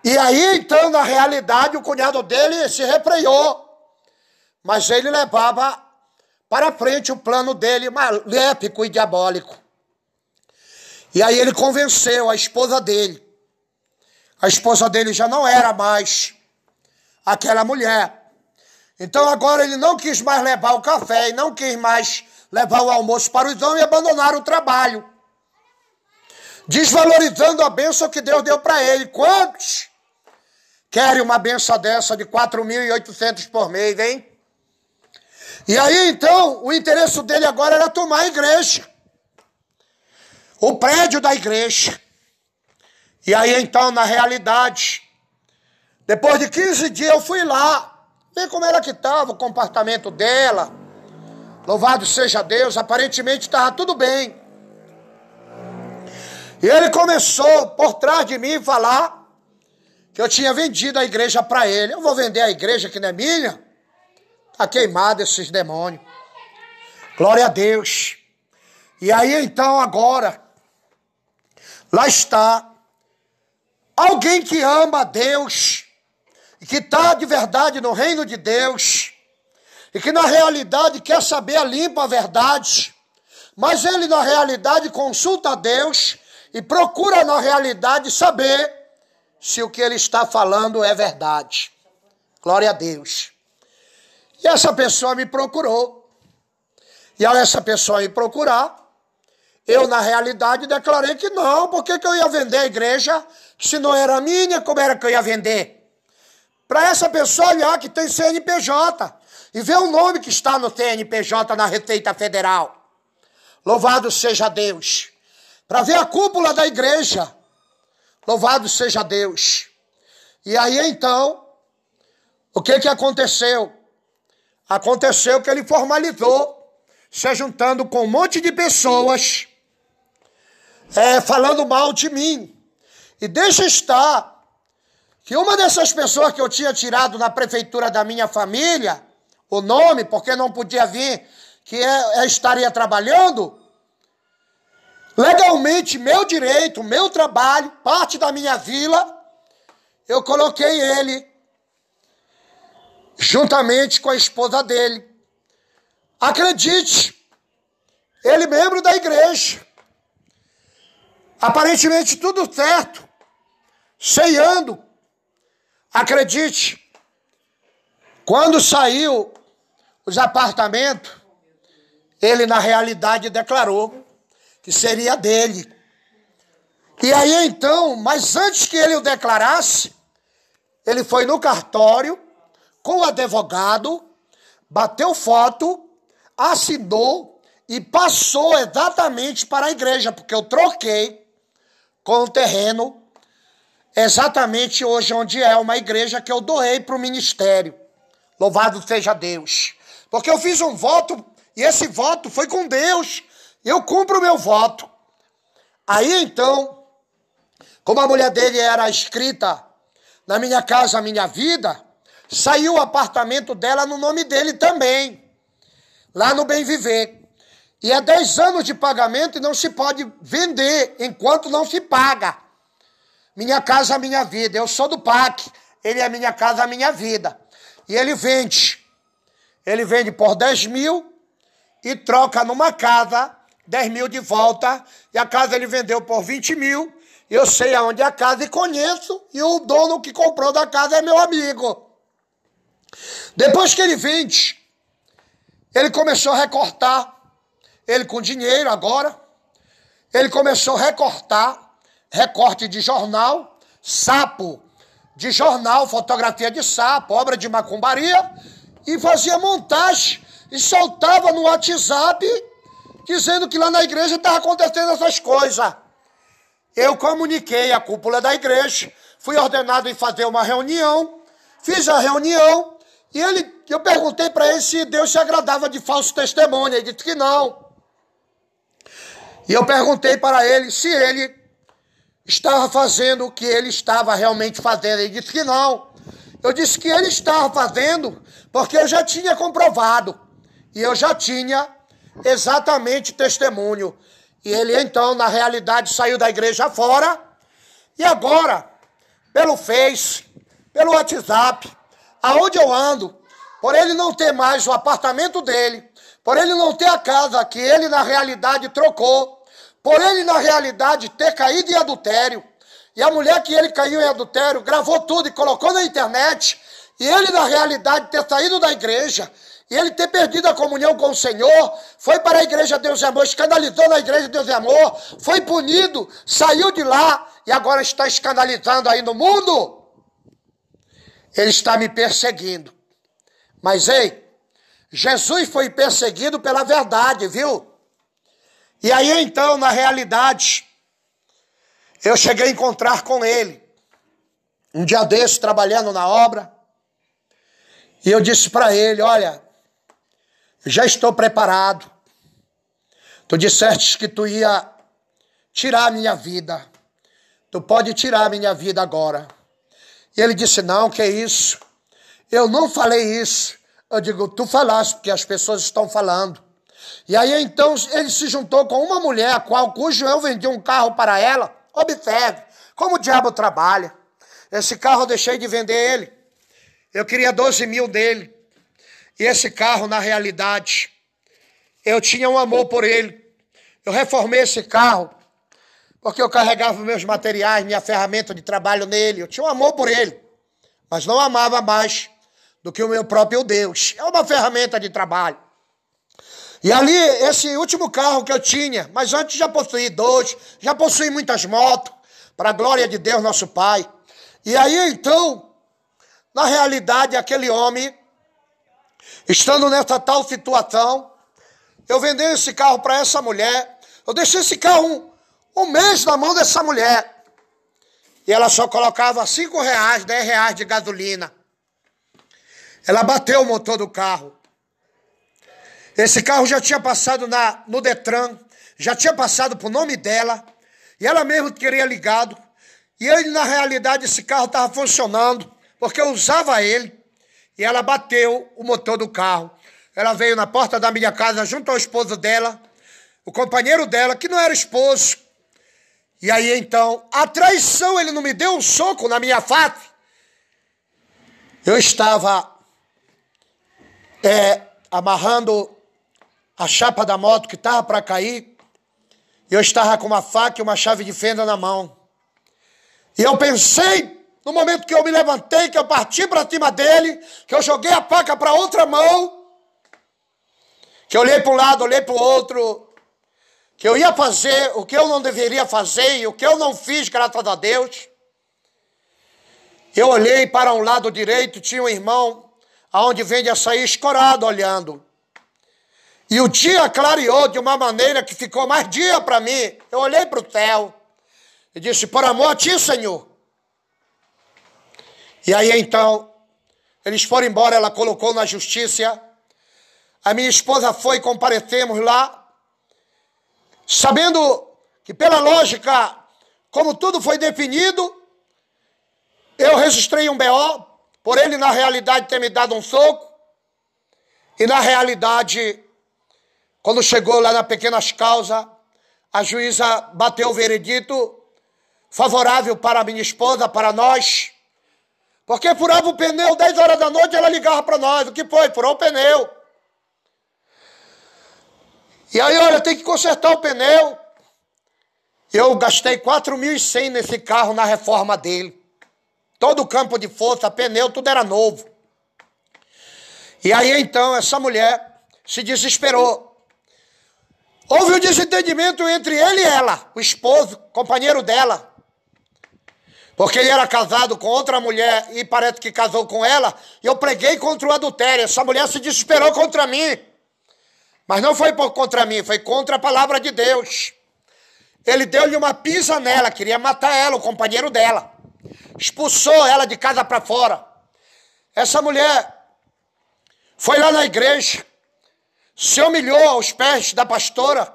E aí, então, na realidade, o cunhado dele se repreou. Mas ele levava para frente o plano dele maléfico e diabólico. E aí ele convenceu a esposa dele. A esposa dele já não era mais aquela mulher. Então agora ele não quis mais levar o café e não quis mais levar o almoço para os homens e abandonar o trabalho. Desvalorizando a bênção que Deus deu para ele. Quantos querem uma benção dessa de 4.800 por mês, hein? E aí então, o interesse dele agora era tomar a igreja. O prédio da igreja. E aí então, na realidade, depois de 15 dias eu fui lá, como era que estava o comportamento dela. Louvado seja Deus, aparentemente estava tudo bem. E ele começou por trás de mim falar que eu tinha vendido a igreja para ele. Eu vou vender a igreja que não é minha? Está queimado esses demônios. Glória a Deus. E aí então agora, lá está alguém que ama a Deus e que está de verdade no reino de Deus e que na realidade quer saber a limpa verdade, mas ele na realidade consulta a Deus e procura na realidade saber se o que ele está falando é verdade. Glória a Deus. E essa pessoa me procurou. E ao essa pessoa me procurar, eu, na realidade, declarei que não, porque que eu ia vender a igreja se não era minha, como era que eu ia vender? Para essa pessoa olhar que tem CNPJ e ver o nome que está no CNPJ na Receita Federal. Louvado seja Deus. Para ver a cúpula da igreja. Louvado seja Deus. E aí então, o que que aconteceu? Aconteceu que ele formalizou, se juntando com um monte de pessoas, é, falando mal de mim. E deixa estar que uma dessas pessoas que eu tinha tirado na prefeitura da minha família, o nome, porque não podia vir, que é, é estaria trabalhando, legalmente, meu direito, meu trabalho, parte da minha vila, eu coloquei ele juntamente com a esposa dele. Acredite, ele membro da igreja. Aparentemente tudo certo, ceando. Acredite, quando saiu os apartamentos, ele na realidade declarou que seria dele. E aí então, mas antes que ele o declarasse, ele foi no cartório com o advogado, bateu foto, assinou e passou exatamente para a igreja, porque eu troquei com o terreno exatamente hoje onde é uma igreja que eu doei para o ministério. Louvado seja Deus. Porque eu fiz um voto e esse voto foi com Deus. Eu cumpro o meu voto. Aí então, como a mulher dele era escrita na minha casa, minha vida, Saiu o apartamento dela no nome dele também, lá no Bem Viver. E é 10 anos de pagamento e não se pode vender enquanto não se paga. Minha casa, minha vida. Eu sou do PAC, ele é minha casa, minha vida. E ele vende. Ele vende por 10 mil e troca numa casa 10 mil de volta. E a casa ele vendeu por 20 mil. Eu sei aonde é a casa e conheço. E o dono que comprou da casa é meu amigo. Depois que ele vende, ele começou a recortar, ele com dinheiro agora, ele começou a recortar, recorte de jornal, sapo de jornal, fotografia de sapo, obra de macumbaria, e fazia montagem e soltava no WhatsApp dizendo que lá na igreja estava acontecendo essas coisas. Eu comuniquei a cúpula da igreja, fui ordenado em fazer uma reunião, fiz a reunião e ele, eu perguntei para ele se Deus se agradava de falso testemunho. Ele disse que não. E eu perguntei para ele se ele estava fazendo o que ele estava realmente fazendo. Ele disse que não. Eu disse que ele estava fazendo porque eu já tinha comprovado. E eu já tinha exatamente testemunho. E ele então, na realidade, saiu da igreja fora. E agora, pelo Face, pelo WhatsApp, aonde eu ando, por ele não ter mais o apartamento dele, por ele não ter a casa que ele na realidade trocou, por ele na realidade ter caído em adultério, e a mulher que ele caiu em adultério gravou tudo e colocou na internet, e ele na realidade ter saído da igreja, e ele ter perdido a comunhão com o Senhor, foi para a igreja Deus e Amor, escandalizou na igreja Deus e Amor, foi punido, saiu de lá e agora está escandalizando aí no mundo. Ele está me perseguindo. Mas ei, Jesus foi perseguido pela verdade, viu? E aí então, na realidade, eu cheguei a encontrar com ele. Um dia desse, trabalhando na obra. E eu disse para ele: Olha, já estou preparado. Tu disseste que tu ia tirar a minha vida. Tu pode tirar a minha vida agora. E ele disse: Não, que isso? Eu não falei isso. Eu digo: Tu falaste, porque as pessoas estão falando. E aí então ele se juntou com uma mulher, a qual, cujo eu vendi um carro para ela. Observe como o diabo trabalha. Esse carro eu deixei de vender ele. Eu queria 12 mil dele. E esse carro, na realidade, eu tinha um amor por ele. Eu reformei esse carro porque eu carregava meus materiais, minha ferramenta de trabalho nele. Eu tinha um amor por ele, mas não amava mais do que o meu próprio Deus. É uma ferramenta de trabalho. E ali, esse último carro que eu tinha, mas antes já possuí dois, já possuí muitas motos, para a glória de Deus, nosso Pai. E aí então, na realidade, aquele homem Estando nessa tal situação, eu vendi esse carro para essa mulher. Eu deixei esse carro um, um, mês na mão dessa mulher. E ela só colocava cinco reais, dez reais de gasolina. Ela bateu o motor do carro. Esse carro já tinha passado na, no Detran, já tinha passado por nome dela, e ela mesmo queria ligado. E ele, na realidade, esse carro estava funcionando, porque eu usava ele e ela bateu o motor do carro. Ela veio na porta da minha casa junto ao esposo dela, o companheiro dela, que não era esposo. E aí então, a traição, ele não me deu um soco na minha face. Eu estava é, amarrando a chapa da moto que estava para cair. Eu estava com uma faca e uma chave de fenda na mão. E eu pensei no momento que eu me levantei, que eu parti para cima dele, que eu joguei a faca para outra mão, que eu olhei para um lado, olhei para o outro, que eu ia fazer o que eu não deveria fazer e o que eu não fiz, graças a Deus. Eu olhei para um lado direito, tinha um irmão aonde vende açaí escorado olhando. E o dia clareou de uma maneira que ficou mais dia para mim. Eu olhei para o céu e disse: Por amor a ti, Senhor, e aí então, eles foram embora, ela colocou na justiça. A minha esposa foi, comparecemos lá, sabendo que pela lógica, como tudo foi definido, eu registrei um BO, por ele na realidade ter me dado um soco, e na realidade, quando chegou lá na Pequenas Causas, a juíza bateu o veredito favorável para a minha esposa, para nós, porque furava o pneu 10 horas da noite, ela ligava para nós. O que foi? Furou o pneu. E aí, olha, tem que consertar o pneu. Eu gastei 4.100 nesse carro na reforma dele. Todo o campo de força, pneu, tudo era novo. E aí então essa mulher se desesperou. Houve um desentendimento entre ele e ela, o esposo, companheiro dela. Porque ele era casado com outra mulher e parece que casou com ela, e eu preguei contra o adultério. Essa mulher se desesperou contra mim. Mas não foi contra mim, foi contra a palavra de Deus. Ele deu-lhe uma pisa nela, queria matar ela, o companheiro dela. Expulsou ela de casa para fora. Essa mulher foi lá na igreja, se humilhou aos pés da pastora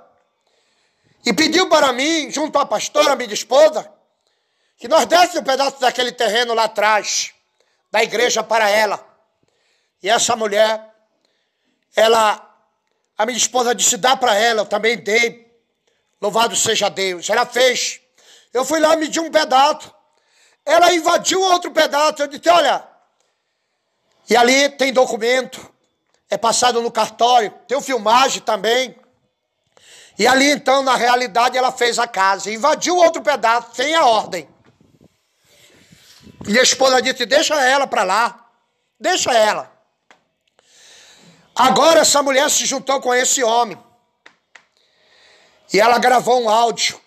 e pediu para mim, junto à pastora, minha esposa, que nós dessemos um pedaço daquele terreno lá atrás, da igreja para ela. E essa mulher, ela a minha esposa disse: dá para ela, eu também dei. Louvado seja Deus. Ela fez. Eu fui lá medir um pedaço. Ela invadiu outro pedaço. Eu disse: olha. E ali tem documento. É passado no cartório. Tem filmagem também. E ali então, na realidade, ela fez a casa. Invadiu outro pedaço sem a ordem. E a esposa disse: deixa ela para lá. Deixa ela. Agora essa mulher se juntou com esse homem. E ela gravou um áudio.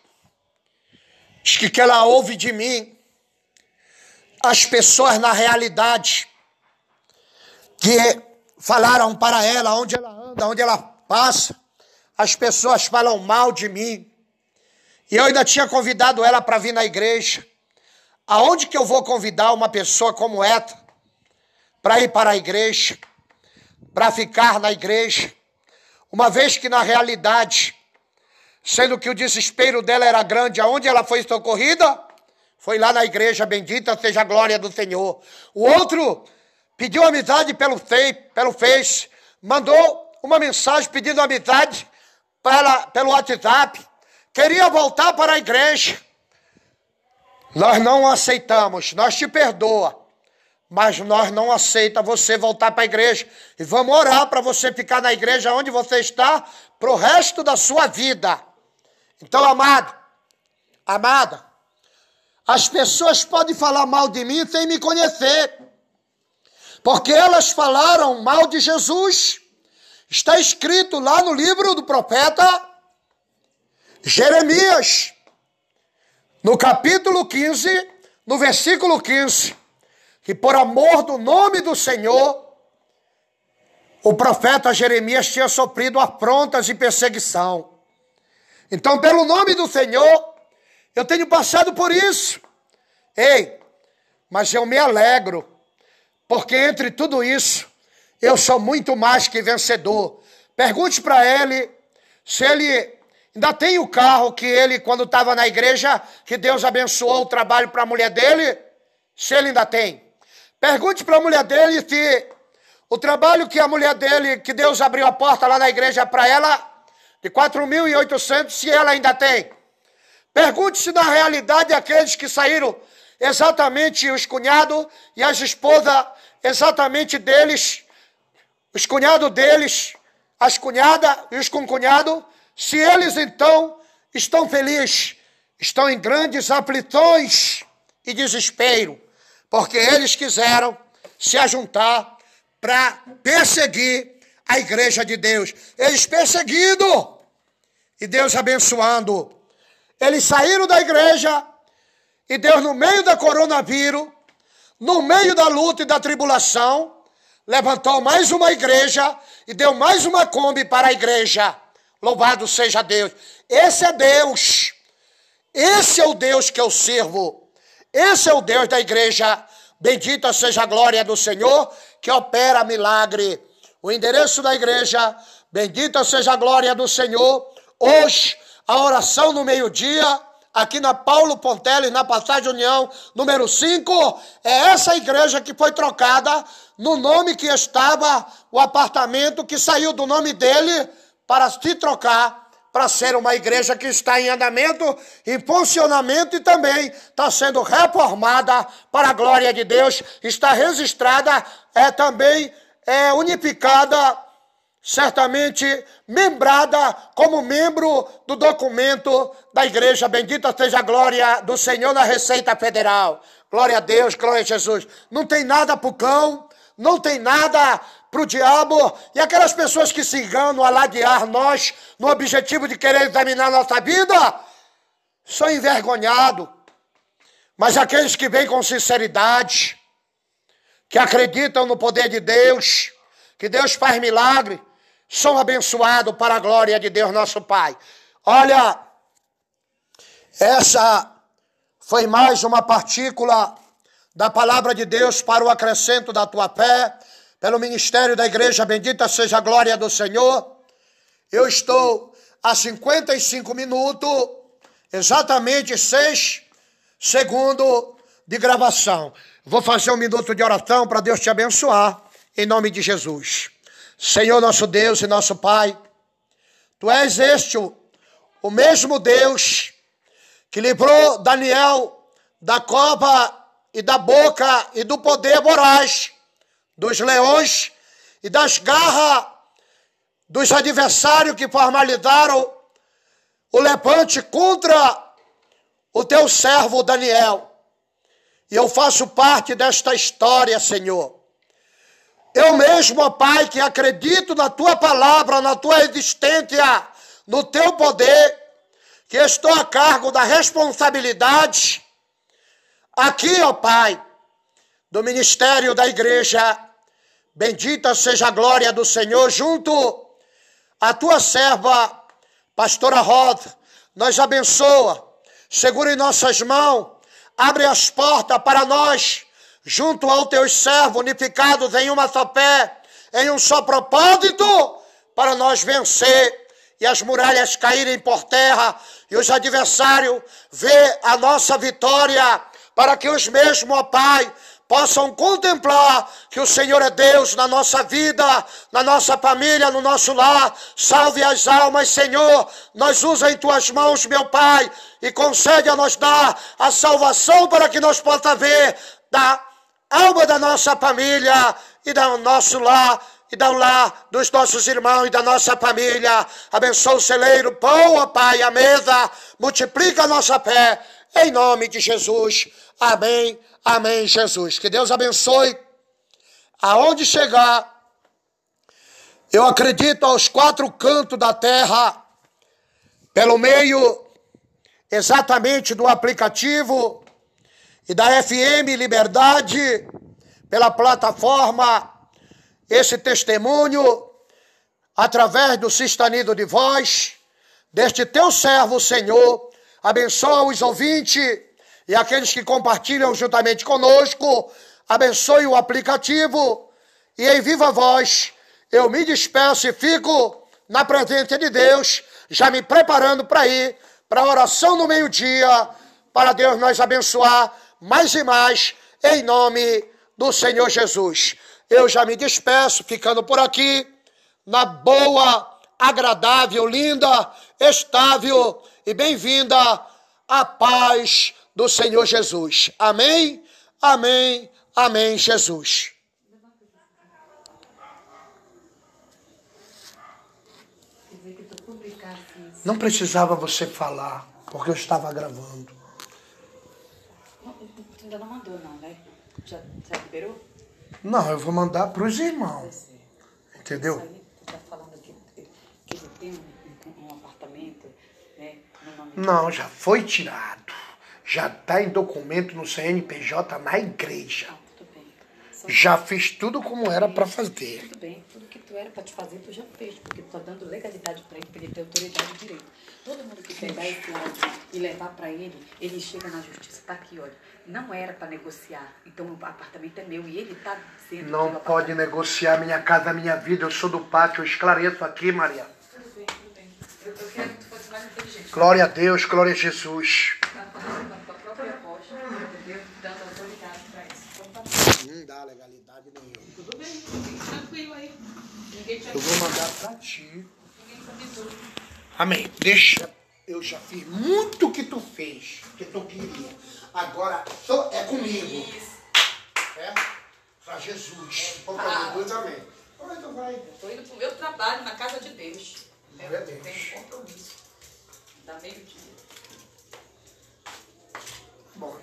Diz que, que ela ouve de mim as pessoas na realidade que falaram para ela onde ela anda, onde ela passa. As pessoas falam mal de mim. E eu ainda tinha convidado ela para vir na igreja. Aonde que eu vou convidar uma pessoa como essa para ir para a igreja? para ficar na igreja, uma vez que na realidade, sendo que o desespero dela era grande, aonde ela foi socorrida? Foi lá na igreja, bendita seja a glória do Senhor. O outro pediu amizade pelo, pelo Face, mandou uma mensagem pedindo amizade pelo WhatsApp, queria voltar para a igreja. Nós não aceitamos, nós te perdoa mas nós não aceita você voltar para a igreja. E vamos orar para você ficar na igreja onde você está para o resto da sua vida. Então, amado, amada, as pessoas podem falar mal de mim sem me conhecer, porque elas falaram mal de Jesus. Está escrito lá no livro do profeta Jeremias, no capítulo 15, no versículo 15 que por amor do nome do Senhor, o profeta Jeremias tinha sofrido afrontas e perseguição. Então, pelo nome do Senhor, eu tenho passado por isso. Ei, mas eu me alegro, porque entre tudo isso, eu sou muito mais que vencedor. Pergunte para ele se ele ainda tem o carro que ele, quando estava na igreja, que Deus abençoou o trabalho para a mulher dele, se ele ainda tem. Pergunte para a mulher dele se o trabalho que a mulher dele, que Deus abriu a porta lá na igreja para ela, de 4.800, se ela ainda tem. Pergunte se na realidade aqueles que saíram exatamente os cunhados e as esposas exatamente deles, os cunhados deles, as cunhadas e os concunhados, se eles então estão felizes, estão em grandes aflições e desespero porque eles quiseram se ajuntar para perseguir a igreja de Deus. Eles perseguidos e Deus abençoando. Eles saíram da igreja e Deus, no meio da coronavírus, no meio da luta e da tribulação, levantou mais uma igreja e deu mais uma Kombi para a igreja. Louvado seja Deus. Esse é Deus. Esse é o Deus que eu sirvo. Esse é o Deus da igreja. Bendita seja a glória do Senhor que opera milagre. O endereço da igreja, bendita seja a glória do Senhor. Hoje, a oração no meio-dia, aqui na Paulo Ponteles, na Passagem União, número 5, é essa igreja que foi trocada no nome que estava o apartamento que saiu do nome dele para se trocar para ser uma igreja que está em andamento, em funcionamento e também está sendo reformada para a glória de Deus, está registrada, é também é, unificada, certamente membrada como membro do documento da igreja. Bendita seja a glória do Senhor na Receita Federal. Glória a Deus, glória a Jesus. Não tem nada para o cão, não tem nada para o diabo e aquelas pessoas que se enganam a ladear nós no objetivo de querer examinar nossa vida, são envergonhados. Mas aqueles que vêm com sinceridade, que acreditam no poder de Deus, que Deus faz milagre, são abençoados para a glória de Deus nosso Pai. Olha, essa foi mais uma partícula da palavra de Deus para o acrescento da tua fé, pelo ministério da igreja, bendita seja a glória do Senhor. Eu estou a 55 minutos, exatamente seis segundos de gravação. Vou fazer um minuto de oração para Deus te abençoar, em nome de Jesus. Senhor nosso Deus e nosso Pai, Tu és este, o, mesmo Deus que livrou Daniel da cova e da boca e do poder voraz dos leões e das garras dos adversários que formalizaram o levante contra o teu servo Daniel. E eu faço parte desta história, Senhor. Eu mesmo, ó Pai, que acredito na tua palavra, na tua existência, no teu poder, que estou a cargo da responsabilidade aqui, ó Pai, do ministério da igreja. Bendita seja a glória do Senhor, junto à tua serva, pastora Roda. Nós abençoa, segura em nossas mãos, abre as portas para nós, junto ao teus servos, unificados em uma só fé, em um só propósito, para nós vencer e as muralhas caírem por terra e os adversários ver a nossa vitória para que os mesmos, ó Pai, possam contemplar que o Senhor é Deus na nossa vida, na nossa família, no nosso lar. Salve as almas, Senhor. Nós usa em tuas mãos, meu Pai, e concede a nós dar a salvação para que nós possa ver da alma da nossa família e do nosso lar e da lar dos nossos irmãos e da nossa família. Abençoa o celeiro, pão, ó Pai, a mesa, multiplica a nossa fé, em nome de Jesus. Amém, amém, Jesus. Que Deus abençoe. Aonde chegar, eu acredito aos quatro cantos da terra, pelo meio exatamente do aplicativo e da FM Liberdade, pela plataforma, esse testemunho, através do Sistanido de Voz, deste teu servo, Senhor, abençoa os ouvintes e aqueles que compartilham juntamente conosco, abençoe o aplicativo e em viva voz eu me despeço e fico na presença de Deus, já me preparando para ir para a oração no meio-dia, para Deus nos abençoar mais e mais, em nome do Senhor Jesus. Eu já me despeço, ficando por aqui, na boa, agradável, linda, estável e bem-vinda a paz do Senhor Jesus. Amém? Amém. Amém, Jesus. Não precisava você falar, porque eu estava gravando.
Ainda não mandou, não, né? Já, já liberou?
Não, eu vou mandar para os irmãos. Entendeu?
Está falando que, que ele tem um, um apartamento, né? No
Não, já foi tirado já está em documento no CNPJ na igreja.
Ah,
Já fiz tudo como era para fazer.
Tudo bem, tu era para te fazer, tu já fez, porque tu tá dando legalidade para ele, para ele ter autoridade e direito. Todo mundo que pegar esse áudio e levar para ele, ele chega na justiça, tá aqui, olha. Não era para negociar, então o apartamento é meu e ele tá dizendo
Não
que
pode negociar minha casa, minha vida. Eu sou do pátio, eu esclareço aqui, Maria.
Tudo bem, tudo bem. Eu, eu quero que tu fosse mais inteligente.
Glória a Deus, glória a Jesus.
Bom.
Não dá legalidade nenhuma.
Tudo bem, fique tranquilo aí.
Eu vou mandar para ti. Amém. Deixa. Eu já fiz muito que tu fez, que tu queria. Agora só é comigo. É? Para Jesus. Para
Ah.
Jesus, amém. Oi, tu vai.
Estou indo pro meu trabalho na casa de Deus.
A
Eu
Deus.
tenho compromisso. Da meio-dia.
Bom.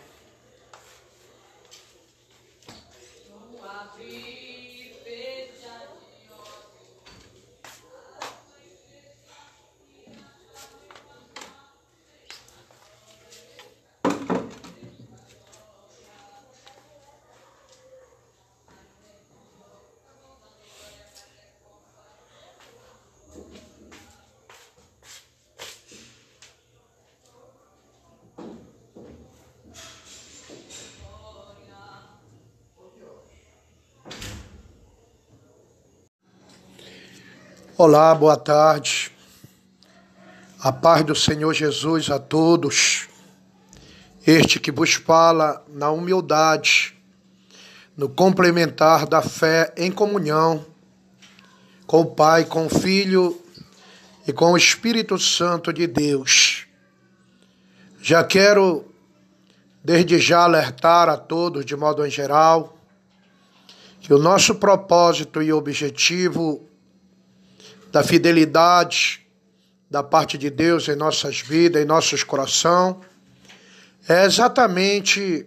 Olá, boa tarde. A paz do Senhor Jesus a todos. Este que vos fala na humildade, no complementar da fé em comunhão com o Pai, com o Filho e com o Espírito Santo de Deus. Já quero, desde já, alertar a todos, de modo em geral, que o nosso propósito e objetivo da fidelidade da parte de Deus em nossas vidas, em nossos corações, é exatamente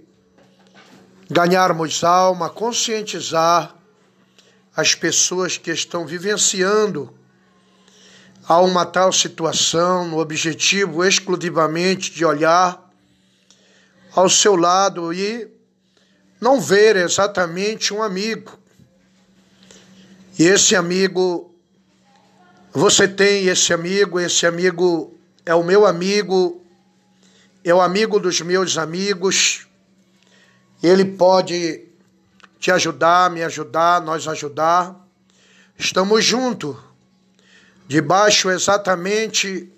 ganharmos alma, conscientizar as pessoas que estão vivenciando a uma tal situação, no objetivo exclusivamente de olhar ao seu lado e não ver exatamente um amigo. E esse amigo você tem esse amigo, esse amigo é o meu amigo, é o amigo dos meus amigos. Ele pode te ajudar, me ajudar, nós ajudar. Estamos juntos, debaixo exatamente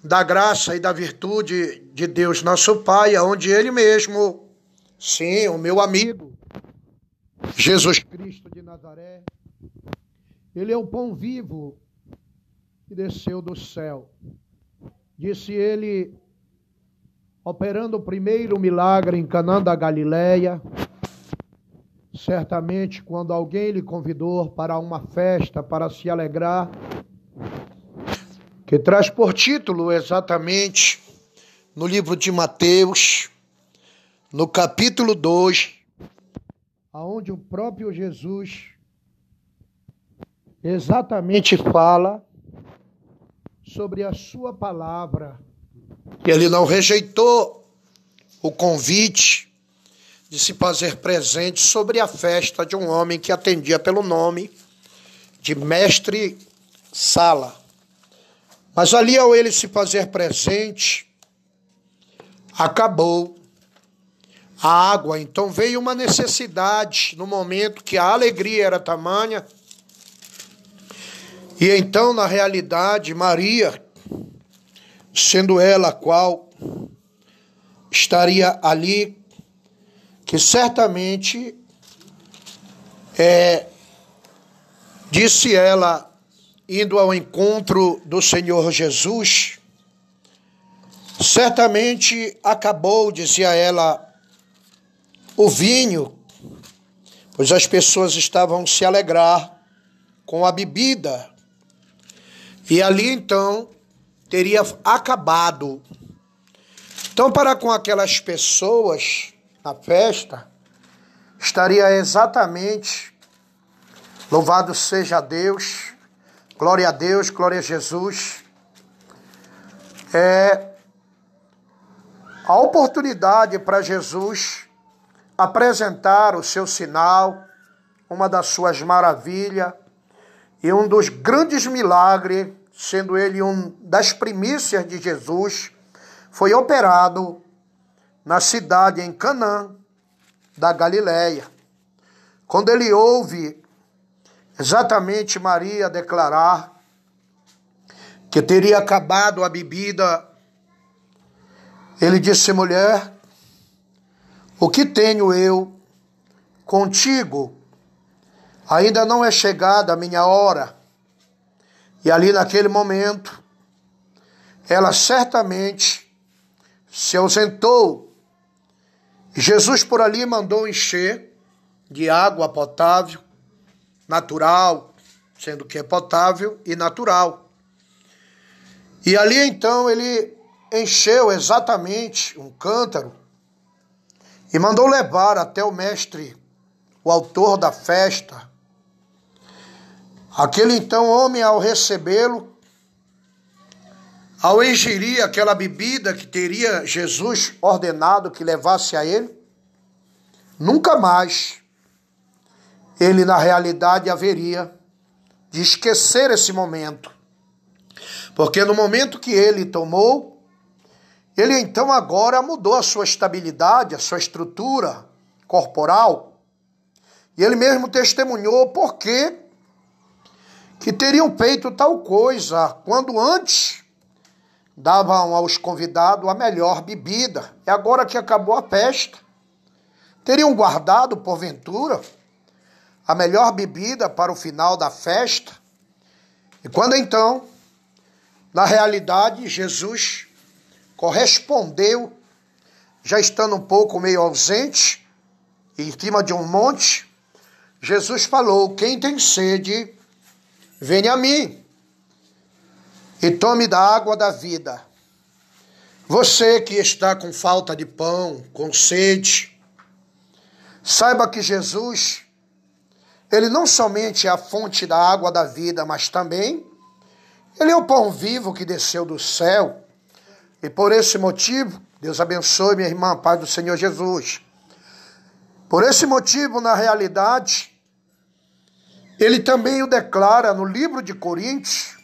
da graça e da virtude de Deus, nosso Pai, onde Ele mesmo, sim, o meu amigo, Jesus Cristo de Nazaré, Ele é o pão vivo que desceu do céu. Disse ele, operando o primeiro milagre em Canaã da Galileia, certamente quando alguém lhe convidou para uma festa para se alegrar, que traz por título exatamente no livro de Mateus, no capítulo 2, aonde o próprio Jesus exatamente fala sobre a sua palavra. Ele não rejeitou o convite de se fazer presente sobre a festa de um homem que atendia pelo nome de Mestre Sala. Mas ali, ao ele se fazer presente, acabou a água. Então veio uma necessidade no momento que a alegria era tamanha e então, na realidade, Maria, sendo ela qual estaria ali, que certamente é, disse ela, indo ao encontro do Senhor Jesus, certamente acabou, dizia ela, o vinho, pois as pessoas estavam se alegrar com a bebida e ali então teria acabado. Então, para com aquelas pessoas na festa, estaria exatamente louvado seja Deus, glória a Deus, glória a Jesus. É a oportunidade para Jesus apresentar o seu sinal, uma das suas maravilhas e um dos grandes milagres sendo ele um das primícias de Jesus, foi operado na cidade em Canaã da Galileia. Quando ele ouve exatamente Maria declarar que teria acabado a bebida, ele disse: mulher, o que tenho eu contigo? Ainda não é chegada a minha hora. E ali naquele momento, ela certamente se ausentou. Jesus por ali mandou encher de água potável, natural, sendo que é potável e natural. E ali então ele encheu exatamente um cântaro e mandou levar até o mestre, o autor da festa, Aquele então homem, ao recebê-lo, ao ingerir aquela bebida que teria Jesus ordenado que levasse a ele, nunca mais ele, na realidade, haveria de esquecer esse momento. Porque no momento que ele tomou, ele então agora mudou a sua estabilidade, a sua estrutura corporal. E ele mesmo testemunhou porque que teriam feito tal coisa quando antes davam aos convidados a melhor bebida. E agora que acabou a festa, teriam guardado, porventura, a melhor bebida para o final da festa. E quando então, na realidade, Jesus correspondeu, já estando um pouco meio ausente, em cima de um monte, Jesus falou: Quem tem sede, venha a mim e tome da água da vida. Você que está com falta de pão, com sede, saiba que Jesus, ele não somente é a fonte da água da vida, mas também ele é o pão vivo que desceu do céu. E por esse motivo, Deus abençoe minha irmã, Pai do Senhor Jesus. Por esse motivo, na realidade, ele também o declara no livro de Coríntios,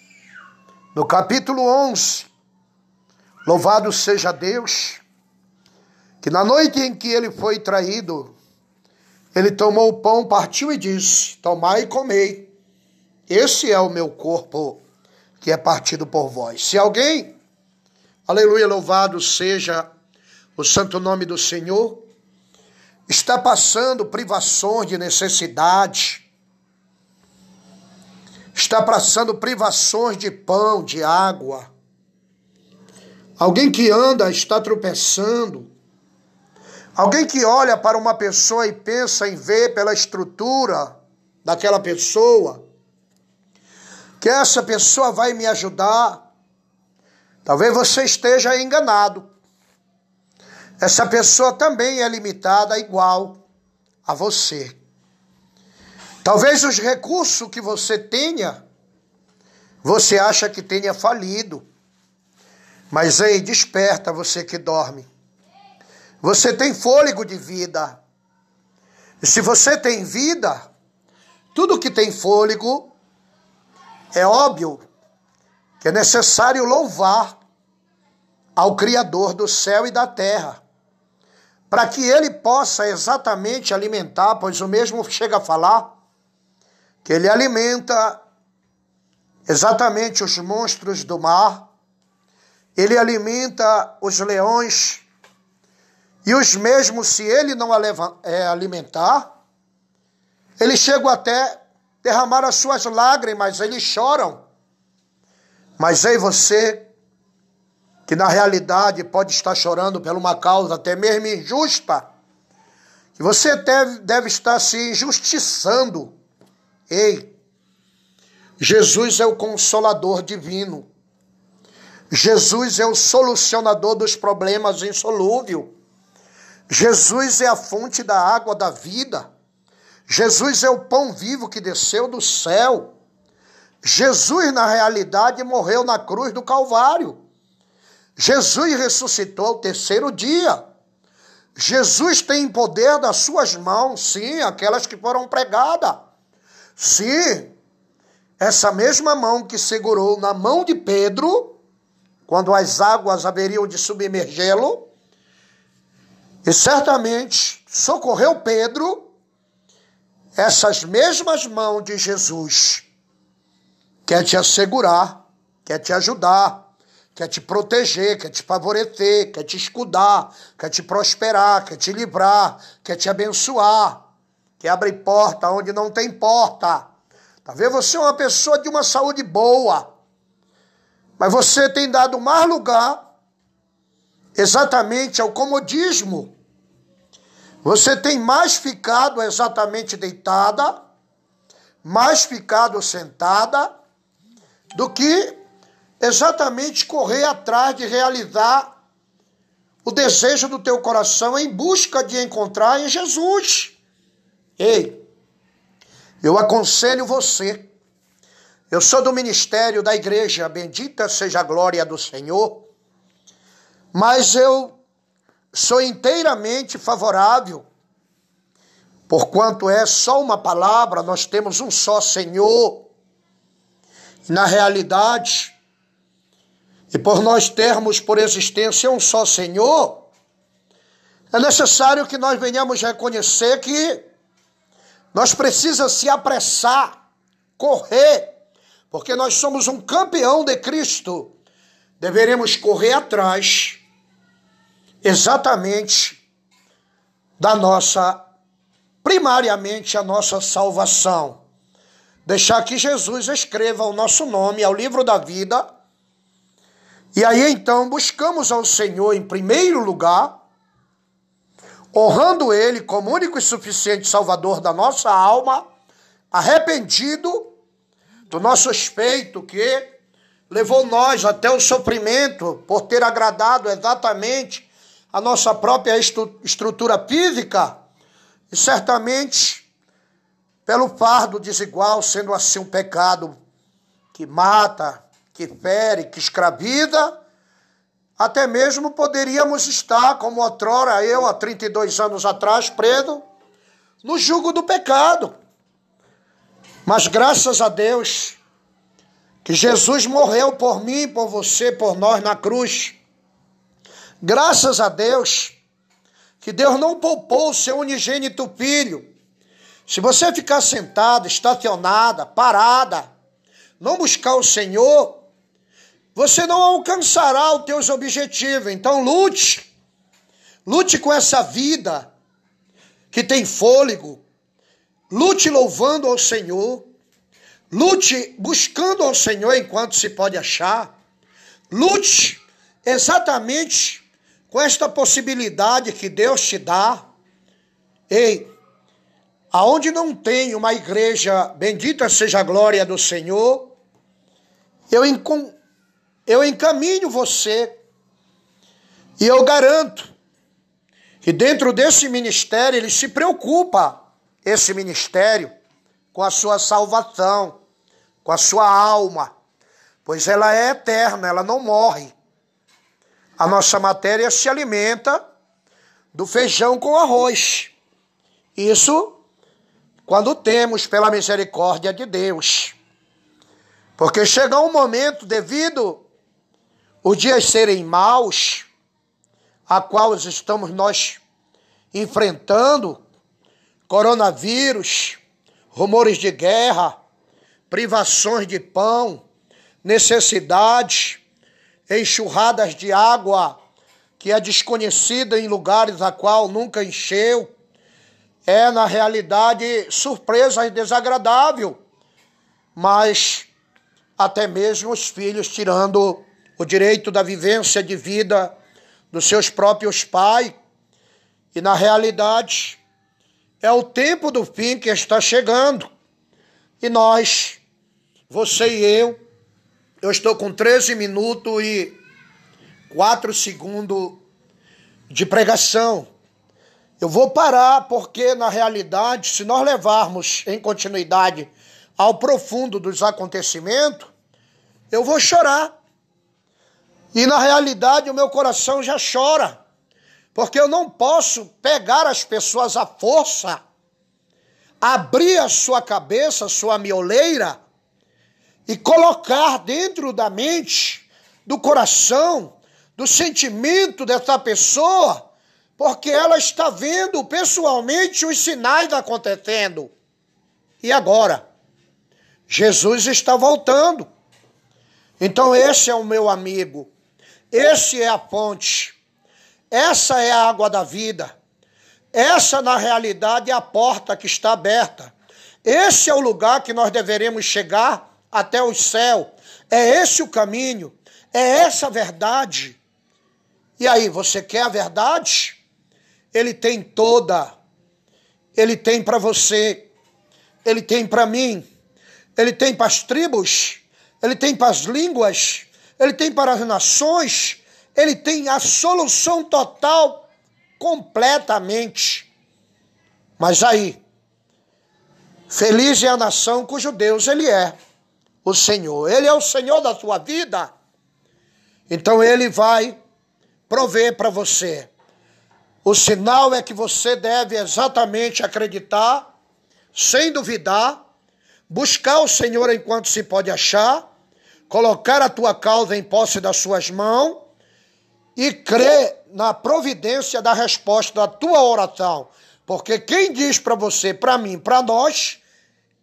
no capítulo 11. Louvado seja Deus, que na noite em que ele foi traído, ele tomou o pão, partiu e disse: Tomai e comei. Esse é o meu corpo que é partido por vós. Se alguém, aleluia, louvado seja o santo nome do Senhor, está passando privações de necessidade, está passando privações de pão, de água. Alguém que anda está tropeçando. Alguém que olha para uma pessoa e pensa em ver pela estrutura daquela pessoa, que essa pessoa vai me ajudar. Talvez você esteja enganado. Essa pessoa também é limitada igual a você. Talvez os recursos que você tenha, você acha que tenha falido. Mas ei, desperta você que dorme. Você tem fôlego de vida. E se você tem vida, tudo que tem fôlego, é óbvio que é necessário louvar ao Criador do céu e da terra, para que ele possa exatamente alimentar, pois o mesmo chega a falar que ele alimenta exatamente os monstros do mar, ele alimenta os leões, e os mesmos, se ele não é, alimentar, eles chegam até derramar as suas lágrimas, eles choram. Mas ei você, que na realidade pode estar chorando por uma causa até mesmo injusta, que você deve, deve estar se injustiçando Ei, Jesus é o consolador divino. Jesus é o solucionador dos problemas insolúvel. Jesus é a fonte da água da vida. Jesus é o pão vivo que desceu do céu. Jesus, na realidade, morreu na cruz do Calvário. Jesus ressuscitou ao terceiro dia. Jesus tem poder das suas mãos, sim, aquelas que foram pregadas. Se essa mesma mão que segurou na mão de Pedro, quando as águas haveriam de submergê-lo, e certamente socorreu Pedro, essas mesmas mãos de Jesus quer te assegurar, quer te ajudar, quer te proteger, quer te favorecer, quer te escudar, quer te prosperar, quer te livrar, quer te abençoar que abre porta onde não tem porta. Talvez você é uma pessoa de uma saúde boa, mas você tem dado mais lugar exatamente ao comodismo. Você tem mais ficado exatamente deitada, mais ficado sentada, do que exatamente correr atrás de realizar o desejo do teu coração em busca de encontrar em Jesus. Ei, eu aconselho você. Eu sou do ministério da igreja, bendita seja a glória do Senhor, mas eu sou inteiramente favorável, porquanto é só uma palavra, nós temos um só Senhor. Na realidade, e por nós termos por existência um só Senhor, é necessário que nós venhamos reconhecer que nós precisamos se apressar, correr, porque nós somos um campeão de Cristo, deveremos correr atrás exatamente da nossa, primariamente a nossa salvação. Deixar que Jesus escreva o nosso nome ao livro da vida. E aí então buscamos ao Senhor em primeiro lugar, honrando Ele como único e suficiente Salvador da nossa alma, arrependido do nosso respeito que levou nós até o sofrimento por ter agradado exatamente a nossa própria estrutura física e certamente pelo fardo desigual, sendo assim um pecado que mata, que fere, que escraviza, até mesmo poderíamos estar, como outrora eu, há 32 anos atrás, preso no jugo do pecado. Mas graças a Deus, que Jesus morreu por mim, por você, por nós na cruz. Graças a Deus, que Deus não poupou o seu unigênito filho. Se você ficar sentada, estacionada, parada, não buscar o Senhor, você não alcançará os teus objetivos. Então lute. Lute com essa vida que tem fôlego. Lute louvando ao Senhor. Lute buscando ao Senhor enquanto se pode achar. Lute exatamente com esta possibilidade que Deus te dá. Ei, aonde não tem uma igreja, bendita seja a glória do Senhor, eu, eu encaminho você e eu garanto que dentro desse ministério ele se preocupa, esse ministério, com a sua salvação, com a sua alma, pois ela é eterna, ela não morre. A nossa matéria se alimenta do feijão com arroz. Isso quando temos pela misericórdia de Deus. Porque chega um momento, devido os dias serem maus, a qual estamos nós enfrentando, coronavírus, rumores de guerra, privações de pão, necessidades, enxurradas de água que é desconhecida em lugares a qual nunca encheu, é na realidade surpresa e desagradável, mas até mesmo os filhos tirando o direito da vivência de vida dos seus próprios pais, e na realidade é o tempo do fim que está chegando. E nós, você e eu, eu estou com 13 minutos e 4 segundos de pregação. Eu vou parar porque, na realidade, se nós levarmos em continuidade ao profundo dos acontecimentos, eu vou chorar. E na realidade o meu coração já chora, porque eu não posso pegar as pessoas à força abrir a sua cabeça, a sua mioleira e colocar dentro da mente, do coração, do sentimento dessa pessoa, porque ela está vendo pessoalmente os sinais acontecendo. E agora? Jesus está voltando. Então, esse é o meu amigo, esse é a ponte, essa é a água da vida. Essa, na realidade, é a porta que está aberta. Esse é o lugar que nós deveremos chegar até o céu. É esse o caminho. É essa a verdade. E aí, você quer a verdade? Ele tem toda. Ele tem para você. Ele tem para mim. Ele tem para as tribos. Ele tem para as línguas. Ele tem para as nações. Ele tem a solução total completamente. Mas aí, feliz é a nação cujo Deus ele é, o Senhor. Ele é o Senhor da sua vida. Então ele vai prover para você. O sinal é que você deve exatamente acreditar, sem duvidar, buscar o Senhor enquanto se pode achar, colocar a tua causa em posse das suas mãos e crer na providência da resposta da tua oração. Porque quem diz para você, para mim, para nós,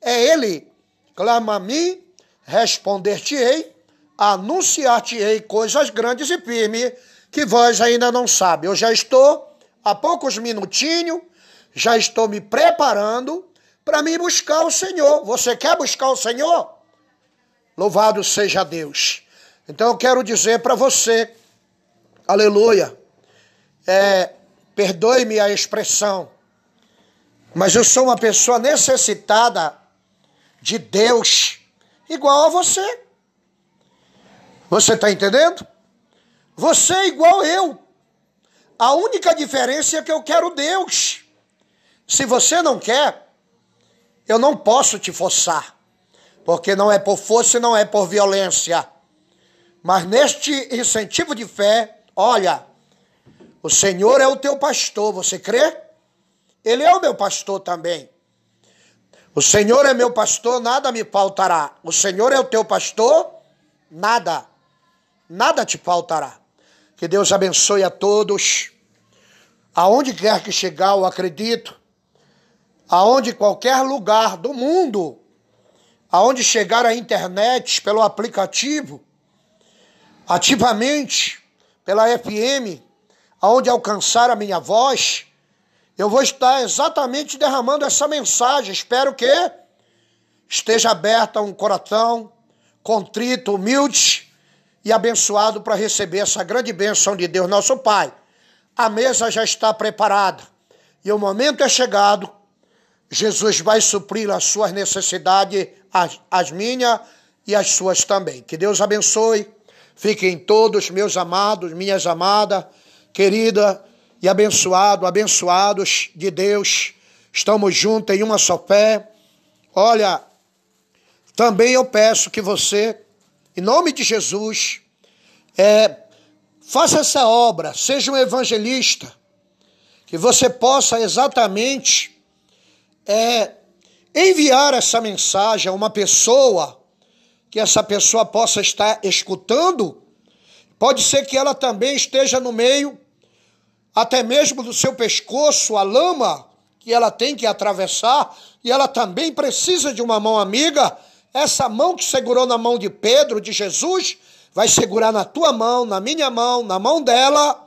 é Ele. Clama a mim responder-te-ei, anunciar-te-ei coisas grandes e firmes que vós ainda não sabe. Eu já estou há poucos minutinhos, já estou me preparando para me buscar o Senhor. Você quer buscar o Senhor? Louvado seja Deus. Então eu quero dizer para você, aleluia, é, perdoe-me a expressão, mas eu sou uma pessoa necessitada de Deus, igual a você. Você está entendendo? Você é igual eu. A única diferença é que eu quero Deus. Se você não quer, eu não posso te forçar, porque não é por força e não é por violência. Mas neste incentivo de fé, olha, o Senhor é o teu pastor, você crê? Ele é o meu pastor também. O Senhor é meu pastor, nada me faltará. O Senhor é o teu pastor, nada, nada te faltará. Que Deus abençoe a todos. Aonde quer que chegar, eu acredito. Aonde qualquer lugar do mundo, aonde chegar a internet pelo aplicativo, ativamente pela FM, aonde alcançar a minha voz, eu vou estar exatamente derramando essa mensagem. Espero que esteja aberta um coração contrito, humilde e abençoado para receber essa grande bênção de Deus, nosso Pai. A mesa já está preparada e o momento é chegado. Jesus vai suprir as suas necessidades, as, as minhas e as suas também. Que Deus abençoe. Fiquem todos, meus amados, minhas amadas, querida e abençoado, abençoados de Deus. Estamos juntos em uma só fé. Olha, também eu peço que você, em nome de Jesus, é, faça essa obra, seja um evangelista, que você possa exatamente é, enviar essa mensagem a uma pessoa, que essa pessoa possa estar escutando. Pode ser que ela também esteja no meio, até mesmo do seu pescoço, a lama que ela tem que atravessar, e ela também precisa de uma mão amiga. Essa mão que segurou na mão de Pedro, de Jesus, vai segurar na tua mão, na minha mão, na mão dela,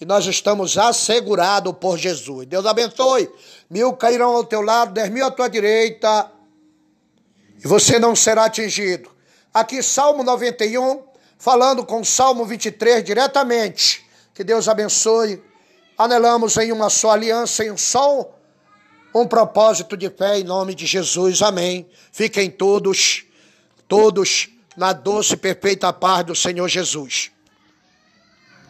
e nós estamos assegurados por Jesus. Deus abençoe. Mil cairão ao teu lado, dez mil à tua direita, e você não será atingido. Aqui, Salmo 91, falando com Salmo 23 diretamente. Que Deus abençoe. Anelamos em uma só aliança, em um só um propósito de fé, em nome de Jesus. Amém. Fiquem todos, todos na doce e perfeita paz do Senhor Jesus.